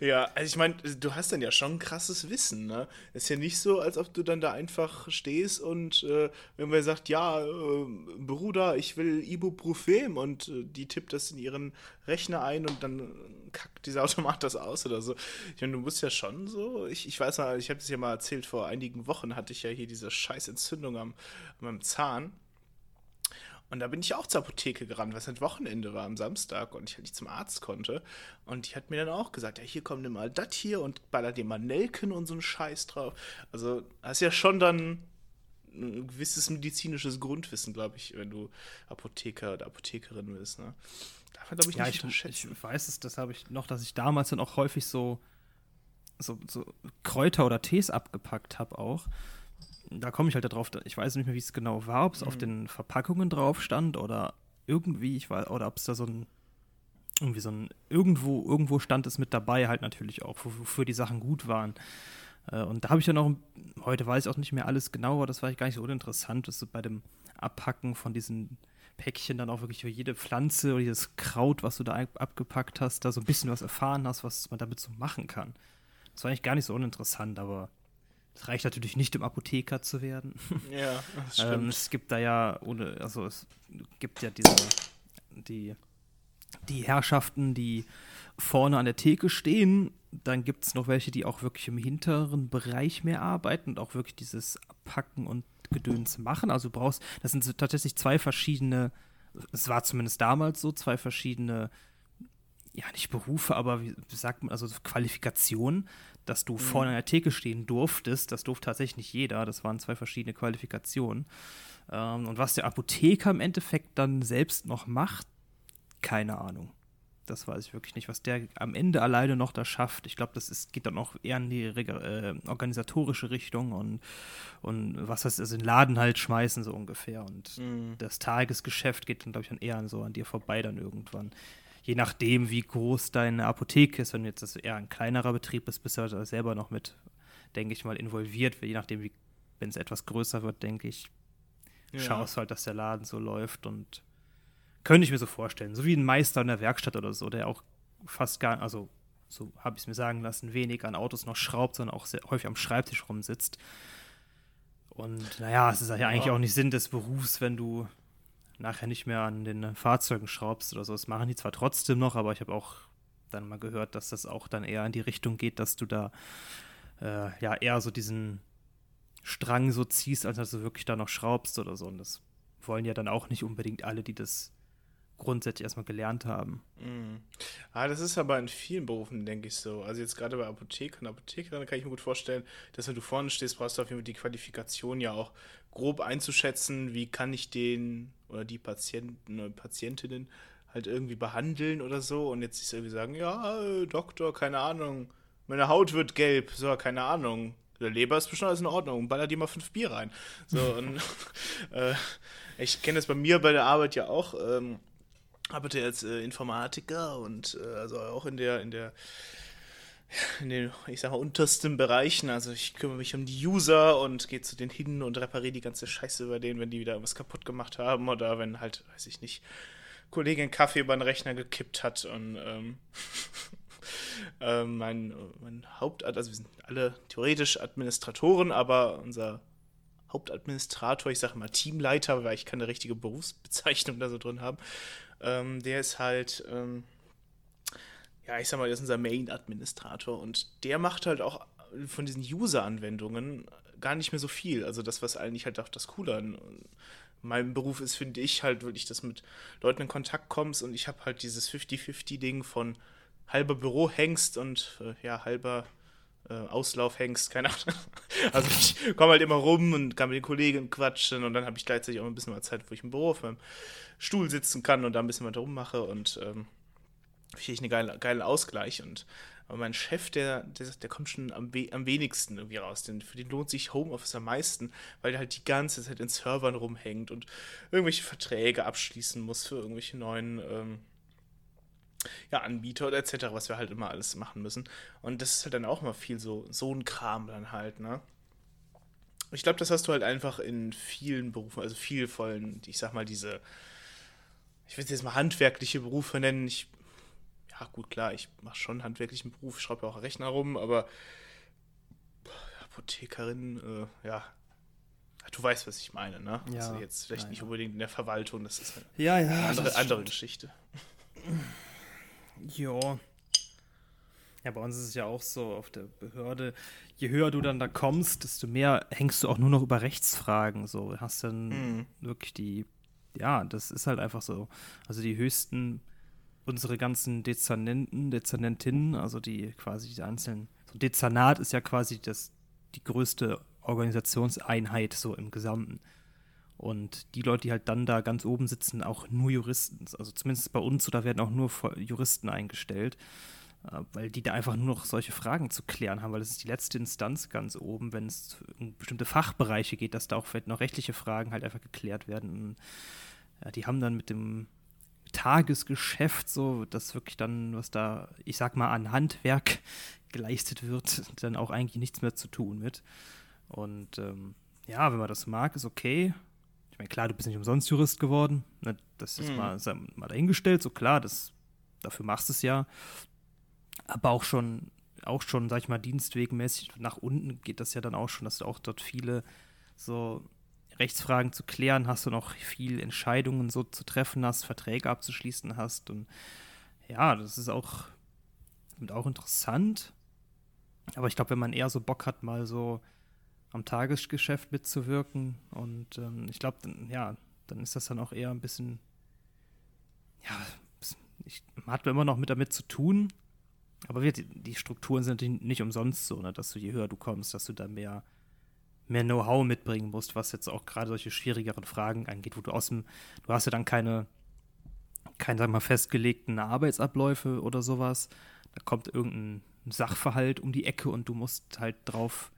Ja, also ich meine, du hast dann ja schon ein krasses Wissen, ne? Ist ja nicht so, als ob du dann da einfach stehst und äh, irgendwer sagt, ja, äh, Bruder, ich will Ibuprofen und äh, die tippt das in ihren Rechner ein und dann kackt dieser <laughs> Automat das aus oder so. Ich meine, du musst ja schon so, ich, ich weiß mal, ich habe das ja mal erzählt, vor einigen Wochen hatte ich ja hier diese scheiß Entzündung am, an meinem Zahn. Und da bin ich auch zur Apotheke gerannt, was ein Wochenende war am Samstag und ich halt nicht zum Arzt konnte. Und die hat mir dann auch gesagt, ja, hier kommt nimm mal das hier und baller dir mal Nelken und so einen Scheiß drauf. Also hast ja schon dann ein gewisses medizinisches Grundwissen, glaube ich, wenn du Apotheker oder Apothekerin bist. Ne? Darf man, glaube ich, ja, nicht ich, ich weiß es, das habe ich noch, dass ich damals dann auch häufig so so, so Kräuter oder Tees abgepackt habe auch, da komme ich halt darauf, ich weiß nicht mehr, wie es genau war, ob es mhm. auf den Verpackungen drauf stand oder irgendwie, ich weiß, oder ob es da so ein, irgendwie so ein, irgendwo, irgendwo stand es mit dabei, halt natürlich auch, wofür die Sachen gut waren. Äh, und da habe ich ja noch, heute weiß ich auch nicht mehr alles genauer, das war gar nicht so uninteressant, dass du bei dem Abpacken von diesen Päckchen dann auch wirklich für jede Pflanze oder jedes Kraut, was du da abgepackt hast, da so ein bisschen was erfahren hast, was man damit so machen kann. Das war eigentlich gar nicht so uninteressant, aber es reicht natürlich nicht, um Apotheker zu werden. <laughs> Ja, das stimmt. ähm, es gibt da ja, ohne, also es gibt ja diese, die, die Herrschaften, die vorne an der Theke stehen. Dann gibt es noch welche, die auch wirklich im hinteren Bereich mehr arbeiten und auch wirklich dieses Packen und Gedöns machen. Also du brauchst, das sind tatsächlich zwei verschiedene, es war zumindest damals so, zwei verschiedene, ja nicht Berufe, aber wie sagt man, also Qualifikationen dass du mhm. vorne an der Theke stehen durftest. Das durfte tatsächlich nicht jeder. Das waren zwei verschiedene Qualifikationen. Ähm, und was der Apotheker im Endeffekt dann selbst noch macht, keine Ahnung. Das weiß ich wirklich nicht, was der am Ende alleine noch da schafft. Ich glaube, das ist, geht dann auch eher in die äh, organisatorische Richtung und, und was heißt, also den Laden halt schmeißen, so ungefähr. Und mhm. das Tagesgeschäft geht dann, glaube ich, dann eher so an dir vorbei dann irgendwann je nachdem, wie groß deine Apotheke ist, wenn jetzt das eher ein kleinerer Betrieb ist, bist du halt selber noch mit, denke ich mal, involviert. Je nachdem, wie, wenn es etwas größer wird, denke ich, ja. schaust halt, dass der Laden so läuft und könnte ich mir so vorstellen. So wie ein Meister in der Werkstatt oder so, der auch fast gar, also so habe ich es mir sagen lassen, wenig an Autos noch schraubt, sondern auch sehr häufig am Schreibtisch rumsitzt. Und naja, es ist ja eigentlich auch nicht Sinn des Berufs, wenn du nachher nicht mehr an den Fahrzeugen schraubst oder so. Das machen die zwar trotzdem noch, aber ich habe auch dann mal gehört, dass das auch dann eher in die Richtung geht, dass du da äh, ja eher so diesen Strang so ziehst, als dass du wirklich da noch schraubst oder so. Und das wollen ja dann auch nicht unbedingt alle, die das grundsätzlich erstmal gelernt haben. Mm. Ah, das ist aber in vielen Berufen, denke ich so. Also jetzt gerade bei Apothekern, Apothekerinnen kann ich mir gut vorstellen, dass wenn du vorne stehst, brauchst du auf jeden Fall die Qualifikation ja auch grob einzuschätzen, wie kann ich den oder die Patienten oder Patientinnen halt irgendwie behandeln oder so und jetzt nicht irgendwie sagen, ja, äh, Doktor, keine Ahnung, meine Haut wird gelb, so, keine Ahnung, der Leber ist bestimmt alles in Ordnung, baller dir mal fünf Bier rein. So, <laughs> und <laughs> äh, ich kenne das bei mir bei der Arbeit ja auch. Ähm, arbeite als äh, Informatiker und äh, also auch in der, in der, in den, ich sag mal, untersten Bereichen. Also ich kümmere mich um die User und gehe zu denen hin und repariere die ganze Scheiße über denen, wenn die wieder was kaputt gemacht haben oder wenn halt, weiß ich nicht, Kollegin Kaffee über den Rechner gekippt hat und ähm, <laughs> äh, mein, mein Hauptad, also wir sind alle theoretisch Administratoren, aber unser Hauptadministrator, ich sage mal Teamleiter, weil ich keine richtige Berufsbezeichnung da so drin habe, ähm, der ist halt, ähm, ja, ich sag mal, der ist unser Main-Administrator und der macht halt auch von diesen User-Anwendungen gar nicht mehr so viel. Also das, was eigentlich halt auch das Coole an meinem Beruf ist, finde ich halt wirklich, dass mit Leuten in Kontakt kommst und ich habe halt dieses 50-50-Ding von halber Büro-Hengst und äh, ja, halber äh, Auslauf-Hengst, keine Ahnung. <laughs> Also ich komme halt immer rum und kann mit den Kollegen quatschen und dann habe ich gleichzeitig auch ein bisschen mal Zeit, wo ich im Büro auf meinem Stuhl sitzen kann und da ein bisschen weiter rummache und ähm, finde ich einen geilen, geilen Ausgleich. Und aber mein Chef, der, der, der kommt schon am, am wenigsten irgendwie raus. Denn für den lohnt sich Homeoffice am meisten, weil der halt die ganze Zeit in Servern rumhängt und irgendwelche Verträge abschließen muss für irgendwelche neuen ähm, ja, Anbieter oder etc., was wir halt immer alles machen müssen. Und das ist halt dann auch mal viel so, so ein Kram dann halt, ne? Ich glaube, das hast du halt einfach in vielen Berufen, also viel von, ich sag mal, diese ich will es jetzt mal handwerkliche Berufe nennen. Ich, ja, gut, klar, ich mache schon einen handwerklichen Beruf, schreibe ja auch Rechner rum, aber Apothekerin, äh, ja, du weißt, was ich meine, ne? Ja, also jetzt vielleicht ja, nicht unbedingt in der Verwaltung, das ist eine ja, ja, andere, andere Geschichte. Ja. Ja, bei uns ist es ja auch so auf der Behörde, je höher du dann da kommst, desto mehr hängst du auch nur noch über Rechtsfragen. So hast dann mhm. wirklich die ja, das ist halt einfach so. Also die höchsten, unsere ganzen Dezernenten, Dezernentinnen, also die quasi die einzelnen, so Dezernat ist ja quasi das, die größte Organisationseinheit so im Gesamten. Und die Leute, die halt dann da ganz oben sitzen, auch nur Juristen. Also zumindest bei uns, so, da werden auch nur Juristen eingestellt. äh, weil die da einfach nur noch solche Fragen zu klären haben, weil das ist die letzte Instanz ganz oben, wenn es um bestimmte Fachbereiche geht, dass da auch vielleicht noch rechtliche Fragen halt einfach geklärt werden. Ja, die haben dann mit dem Tagesgeschäft so, dass wirklich dann, was da, ich sag mal, an Handwerk geleistet wird, <laughs> dann auch eigentlich nichts mehr zu tun mit. Und ähm, ja, wenn man das mag, ist okay. Ich meine, klar, du bist nicht umsonst Jurist geworden. Ne? Das ist mhm. mal, mal dahingestellt, so klar, das, dafür machst du es ja aber auch schon, auch schon, sag ich mal, dienstwegmäßig nach unten geht das ja dann auch schon, dass du auch dort viele so Rechtsfragen zu klären hast und auch viel Entscheidungen so zu treffen hast, Verträge abzuschließen hast. Und ja, das ist auch, auch interessant. Aber ich glaube, wenn man eher so Bock hat, mal so am Tagesgeschäft mitzuwirken und ähm, ich glaube, ja, dann ist das dann auch eher ein bisschen, ja, ich, man hat immer noch mit damit zu tun, aber die, die Strukturen sind nicht umsonst so, ne, dass du je höher du kommst, dass du da mehr, mehr Know-how mitbringen musst, was jetzt auch gerade solche schwierigeren Fragen angeht, wo du aus dem, du hast ja dann keine, keine, sag mal, festgelegten Arbeitsabläufe oder sowas. Da kommt irgendein Sachverhalt um die Ecke und du musst halt drauf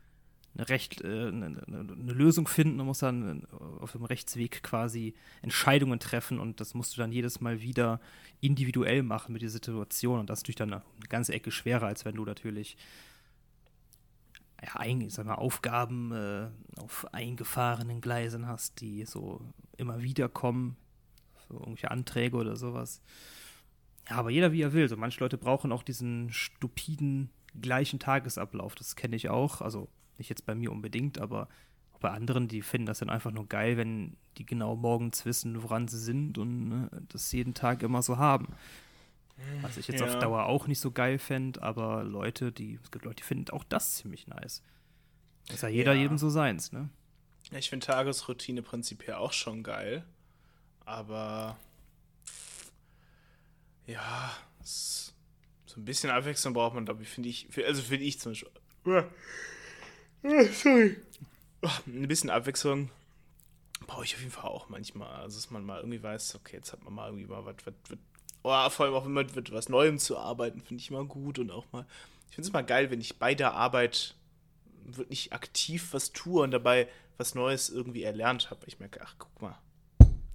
eine, Recht, äh, eine, eine, Lösung finden und musst dann äh, auf dem Rechtsweg quasi Entscheidungen treffen und das musst du dann jedes Mal wieder individuell machen mit der Situation und das ist natürlich dann eine ganze Ecke schwerer, als wenn du natürlich ja, ein, sag mal, Aufgaben äh, auf eingefahrenen Gleisen hast, die so immer wieder kommen, so irgendwelche Anträge oder sowas. Ja, aber jeder wie er will. So manche Leute brauchen auch diesen stupiden gleichen Tagesablauf. Das kenne ich auch. Also nicht jetzt bei mir unbedingt, aber bei anderen, die finden das dann einfach nur geil, wenn die genau morgens wissen, woran sie sind und ne, das jeden Tag immer so haben. Was ich jetzt ja. auf Dauer auch nicht so geil fände, aber Leute, die, es gibt Leute, die finden auch das ziemlich nice. Das ist ja jeder ja. jedem so seins, ne? Ich finde Tagesroutine prinzipiell auch schon geil, aber ja, so ein bisschen Abwechslung braucht man, glaube ich, finde ich, also finde ich zum Beispiel. Sorry. Oh, ein bisschen Abwechslung brauche ich auf jeden Fall auch manchmal. Also, dass man mal irgendwie weiß, okay, jetzt hat man mal irgendwie mal was, was, was oh, vor allem auch immer mit was Neuem zu arbeiten, finde ich immer gut und auch mal, ich finde es immer geil, wenn ich bei der Arbeit wirklich aktiv was tue und dabei was Neues irgendwie erlernt habe. Ich merke, ach, guck mal,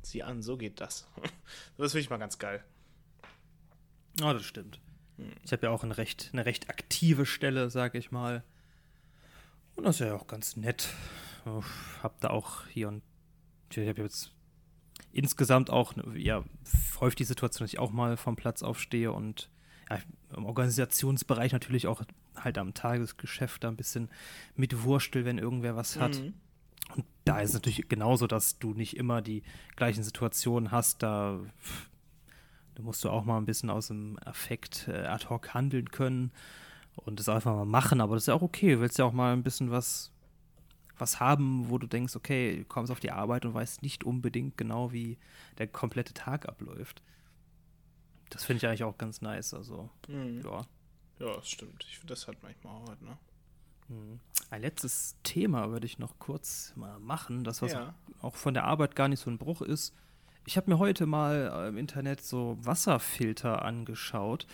sieh an, so geht das. <laughs> das finde ich mal ganz geil. Ja, oh, das stimmt. Hm. Ich habe ja auch eine recht, eine recht aktive Stelle, sage ich mal. Und das ist ja auch ganz nett. Ich habe da auch hier und ich habe jetzt insgesamt auch ja, häufig die Situation, dass ich auch mal vom Platz aufstehe und ja, im Organisationsbereich natürlich auch halt am Tagesgeschäft da ein bisschen mitwurstel, wenn irgendwer was hat. Mhm. Und da ist es natürlich genauso, dass du nicht immer die gleichen Situationen hast. Da, da musst du auch mal ein bisschen aus dem Affekt äh, ad hoc handeln können und das einfach mal machen, aber das ist ja auch okay. Du willst ja auch mal ein bisschen was, was haben, wo du denkst, okay, du kommst auf die Arbeit und weißt nicht unbedingt genau, wie der komplette Tag abläuft. Das finde ich eigentlich auch ganz nice. Also, mhm. ja. Ja, das stimmt. Ich finde, das hat manchmal auch, ne? Mhm. Ein letztes Thema würde ich noch kurz mal machen, das was ja. auch von der Arbeit gar nicht so ein Bruch ist. Ich habe mir heute mal im Internet so Wasserfilter angeschaut.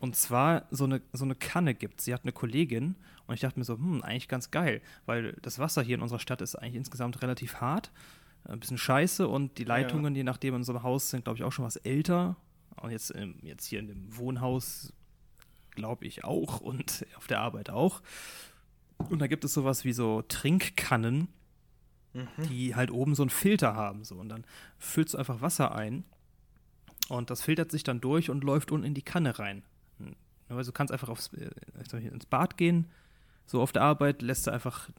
Und zwar so eine, so eine Kanne gibt. Sie hat eine Kollegin und ich dachte mir so, hm, eigentlich ganz geil, weil das Wasser hier in unserer Stadt ist eigentlich insgesamt relativ hart, ein bisschen scheiße und die Leitungen, ja. je nachdem in unserem Haus, sind, glaube ich, auch schon was älter. Und jetzt, jetzt hier in dem Wohnhaus, glaube ich, auch und <laughs> auf der Arbeit auch. Und da gibt es sowas wie so Trinkkannen, mhm. die halt oben so einen Filter haben. So. Und dann füllst du einfach Wasser ein und das filtert sich dann durch und läuft unten in die Kanne rein. Also du kannst einfach aufs, äh, ins Bad gehen, so auf der Arbeit, lässt du einfach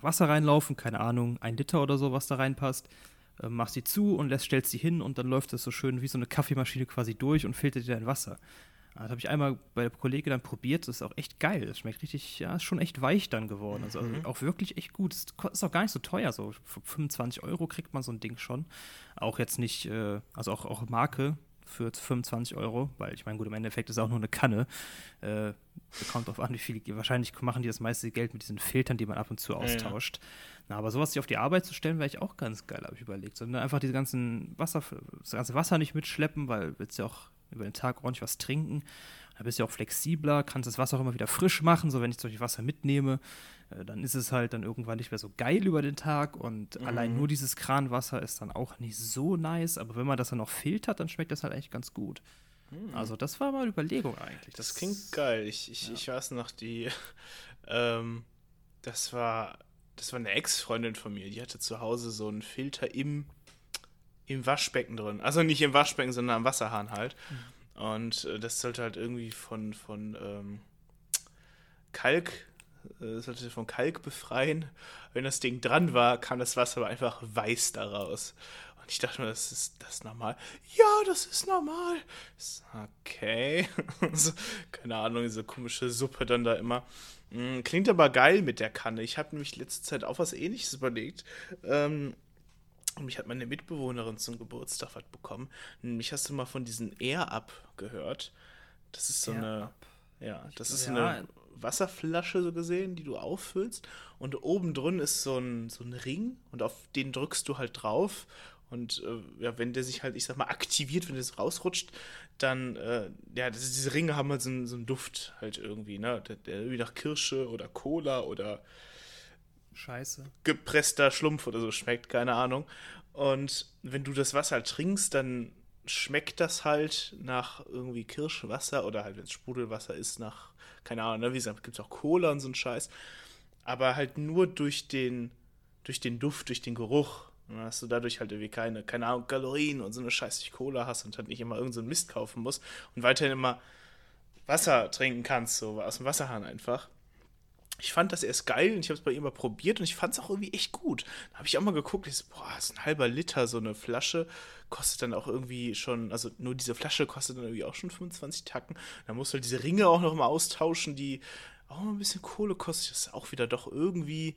Wasser reinlaufen, keine Ahnung, ein Liter oder so, was da reinpasst, äh, machst sie zu und lässt, stellst sie hin und dann läuft das so schön wie so eine Kaffeemaschine quasi durch und filtert dir dein Wasser. Das habe ich einmal bei der Kollegin dann probiert, das ist auch echt geil. Das schmeckt richtig, ja, ist schon echt weich dann geworden. Also, also auch wirklich echt gut. Das ist auch gar nicht so teuer, so für 25 Euro kriegt man so ein Ding schon. Auch jetzt nicht, äh, also auch, auch Marke, für 25 Euro, weil ich meine, gut, im Endeffekt ist auch nur eine Kanne. Äh, kommt drauf an, wie viel. Wahrscheinlich machen die das meiste Geld mit diesen Filtern, die man ab und zu austauscht. Ja, ja. Na, aber sowas sich auf die Arbeit zu stellen, wäre ich auch ganz geil, habe ich überlegt. Sondern einfach diese ganzen Wasser, das ganze Wasser nicht mitschleppen, weil willst ja auch über den Tag ordentlich was trinken. Da bist du auch flexibler, kannst das Wasser auch immer wieder frisch machen. So, wenn ich solche Wasser mitnehme, äh, dann ist es halt dann irgendwann nicht mehr so geil über den Tag. Und mhm. allein nur dieses Kranwasser ist dann auch nicht so nice. Aber wenn man das dann noch filtert, dann schmeckt das halt eigentlich ganz gut. Mhm. Also, das war mal eine Überlegung eigentlich. Das, das klingt geil. Ich, ich, ja. ich weiß noch, die. <laughs> Ähm, das war. Das war eine Ex-Freundin von mir, die hatte zu Hause so einen Filter im, im Waschbecken drin. Also nicht im Waschbecken, sondern am Wasserhahn halt. Mhm. Und äh, das sollte halt irgendwie von, von ähm, Kalk äh, sollte von Kalk befreien. Wenn das Ding dran war, kam das Wasser aber einfach weiß daraus. Und ich dachte mir, das ist das normal? Ja, das ist normal. Okay. <laughs> so, keine Ahnung, diese komische Suppe dann da immer. Hm, klingt aber geil mit der Kanne. Ich habe nämlich letzte Zeit auch was ähnliches überlegt. Ähm, mich hat meine Mitbewohnerin zum Geburtstag was bekommen. Nämlich hast du mal von diesen Air Up gehört. Das ist so Air eine. Up. Ja, das ist ja, eine Wasserflasche so gesehen, die du auffüllst. Und oben drin ist so ein, so ein Ring und auf den drückst du halt drauf. Und äh, ja, wenn der sich halt, ich sag mal, aktiviert, wenn das rausrutscht, dann, äh, ja, das, diese Ringe haben halt so, einen, so einen Duft halt irgendwie, ne? Der, der irgendwie nach Kirsche oder Cola oder Scheiße. Gepresster Schlumpf oder so schmeckt, keine Ahnung. Und wenn du das Wasser trinkst, dann schmeckt das halt nach irgendwie Kirschwasser oder halt, wenn es Sprudelwasser ist, nach, keine Ahnung, ne, wie gesagt, gibt es auch Cola und so ein Scheiß. Aber halt nur durch den, durch den Duft, durch den Geruch. Und hast du dadurch halt irgendwie keine, keine Ahnung, Kalorien und so eine scheiße Cola hast und halt nicht immer irgendeinen so Mist kaufen musst und weiterhin immer Wasser trinken kannst, so aus dem Wasserhahn einfach ich fand das erst geil und ich habe es bei ihr mal probiert und ich fand es auch irgendwie echt gut. Da habe ich auch mal geguckt, ich so, boah, ist ein halber Liter, so eine Flasche. Kostet dann auch irgendwie schon, also nur diese Flasche kostet dann irgendwie auch schon 25 Tacken. Da musst du halt diese Ringe auch noch mal austauschen, die auch mal ein bisschen Kohle kosten. Das ist auch wieder doch irgendwie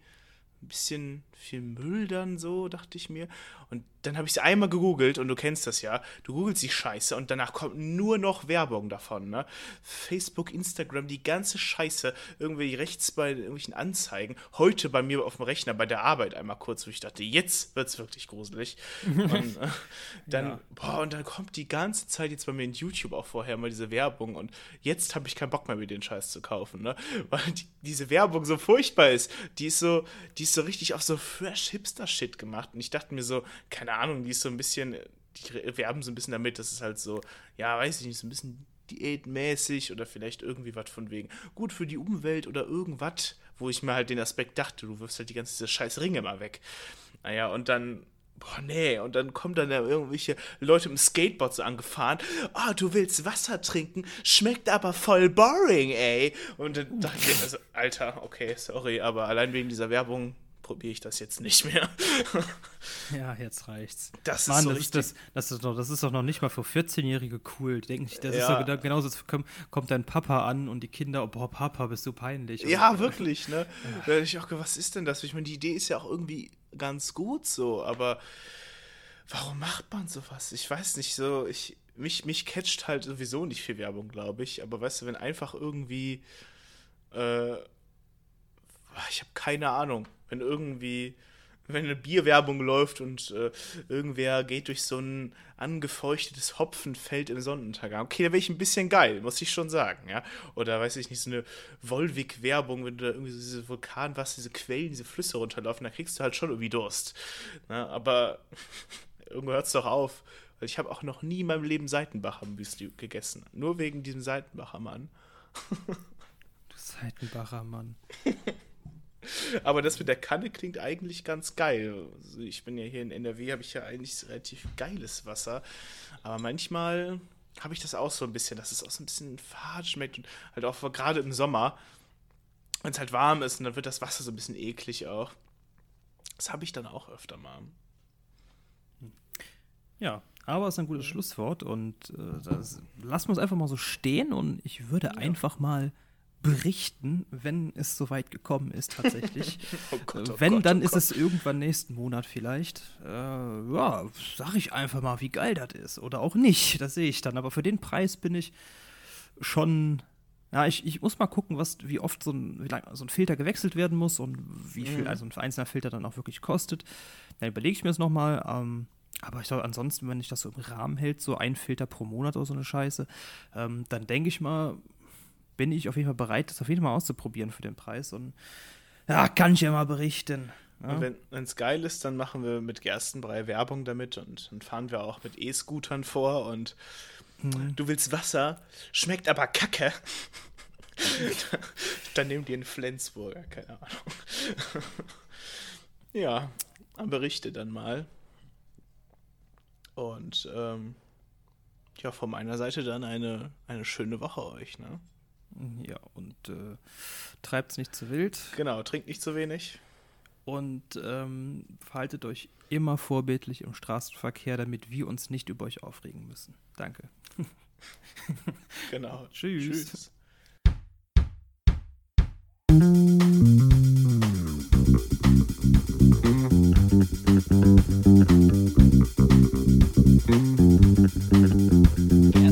ein bisschen viel Müll dann so, dachte ich mir. Und dann habe ich es einmal gegoogelt und du kennst das ja. Du googelst die Scheiße und danach kommt nur noch Werbung davon, ne? Facebook, Instagram, die ganze Scheiße, irgendwie rechts bei irgendwelchen Anzeigen. Heute bei mir auf dem Rechner bei der Arbeit einmal kurz, wo ich dachte, jetzt wird es wirklich gruselig. <laughs> und äh, dann, ja. boah, und dann kommt die ganze Zeit jetzt bei mir in YouTube auch vorher mal diese Werbung und jetzt habe ich keinen Bock mehr, mir den Scheiß zu kaufen, ne? Weil die, diese Werbung so furchtbar ist. Die ist so, die ist so richtig auf so fresh Hipster-Shit gemacht. Und ich dachte mir so, keine Ahnung, die ist so ein bisschen, die werben so ein bisschen damit, dass es halt so, ja, weiß ich nicht, so ein bisschen diätmäßig oder vielleicht irgendwie was von wegen gut für die Umwelt oder irgendwas, wo ich mir halt den Aspekt dachte, du wirfst halt die ganze scheiß Ringe mal weg. Naja, und dann boah, nee, und dann kommen dann ja irgendwelche Leute dem Skateboard so angefahren. Ah, oh, du willst Wasser trinken, schmeckt aber voll boring, ey. Und dann dachte ich, also, Alter, okay, sorry, aber allein wegen dieser Werbung probiere ich das jetzt nicht mehr. <laughs> ja, jetzt reicht's. Das Mann, ist so das, ist das, das, ist doch, das ist doch noch nicht mal für 14-Jährige cool. Denken nicht, das ja. ist doch genauso, kommt, kommt dein Papa an und die Kinder, oh, boah, Papa, bist du peinlich. Ja, und, wirklich, ne? <laughs> Ja. ich auch, was ist denn das? Ich meine, die Idee ist ja auch irgendwie ganz gut so, aber warum macht man sowas? Ich weiß nicht, so, ich, mich, mich catcht halt sowieso nicht viel Werbung, glaube ich, aber weißt du, wenn einfach irgendwie, äh, ich habe keine Ahnung, wenn irgendwie, wenn eine Bierwerbung läuft und äh, irgendwer geht durch so ein angefeuchtetes Hopfenfeld im Sonnenuntergang. Okay, da wäre ich ein bisschen geil, muss ich schon sagen, ja. Oder weiß ich nicht, so eine Volvic-Werbung, wenn du da irgendwie so diese Vulkanwasser, diese Quellen, diese Flüsse runterlaufen, da kriegst du halt schon irgendwie Durst. Ne? Aber <laughs> irgendwo hört es doch auf. Ich habe auch noch nie in meinem Leben Seitenbacher Müsli gegessen. Nur wegen diesem Seitenbacher Mann. <laughs> du Seitenbacher Mann. <laughs> Aber das mit der Kanne klingt eigentlich ganz geil. Also ich bin ja hier in NRW, habe ich ja eigentlich relativ geiles Wasser. Aber manchmal habe ich das auch so ein bisschen, dass es auch so ein bisschen fad schmeckt und halt auch gerade im Sommer, wenn es halt warm ist und dann wird das Wasser so ein bisschen eklig auch. Das habe ich dann auch öfter mal. Ja, aber es ist ein gutes Schlusswort und äh, das, lassen wir es einfach mal so stehen und ich würde ja. einfach mal berichten, wenn es soweit gekommen ist tatsächlich. <laughs> oh Gott, oh wenn, Gott, dann oh ist Gott. es irgendwann nächsten Monat vielleicht. Äh, ja, sag ich einfach mal, wie geil das ist. Oder auch nicht, das sehe ich dann. Aber für den Preis bin ich schon. Ja, ich, ich muss mal gucken, was, wie oft so ein, wie lang, so ein Filter gewechselt werden muss und wie viel mhm. also ein einzelner Filter dann auch wirklich kostet. Dann überlege ich mir das nochmal. Ähm, Aber ich glaube, ansonsten, wenn ich das so im Rahmen hält, so ein Filter pro Monat oder so eine Scheiße, ähm, dann denke ich mal, bin ich auf jeden Fall bereit, das auf jeden Fall mal auszuprobieren für den Preis. Und ja, kann ich ja mal berichten. Ja. Und wenn es geil ist, dann machen wir mit Gerstenbrei Werbung damit und dann fahren wir auch mit E-Scootern vor und mhm. du willst Wasser, schmeckt aber kacke. <laughs> dann nehmen die einen Flensburger, keine Ahnung. <laughs> ja, berichte dann mal. Und ähm, ja, von meiner Seite dann eine, eine schöne Woche euch, ne? Ja, und äh, treibt es nicht zu wild. Genau, trinkt nicht zu wenig. Und ähm, verhaltet euch immer vorbildlich im Straßenverkehr, damit wir uns nicht über euch aufregen müssen. Danke. <laughs> genau. <laughs> Tschüss. Tschüss. Yeah.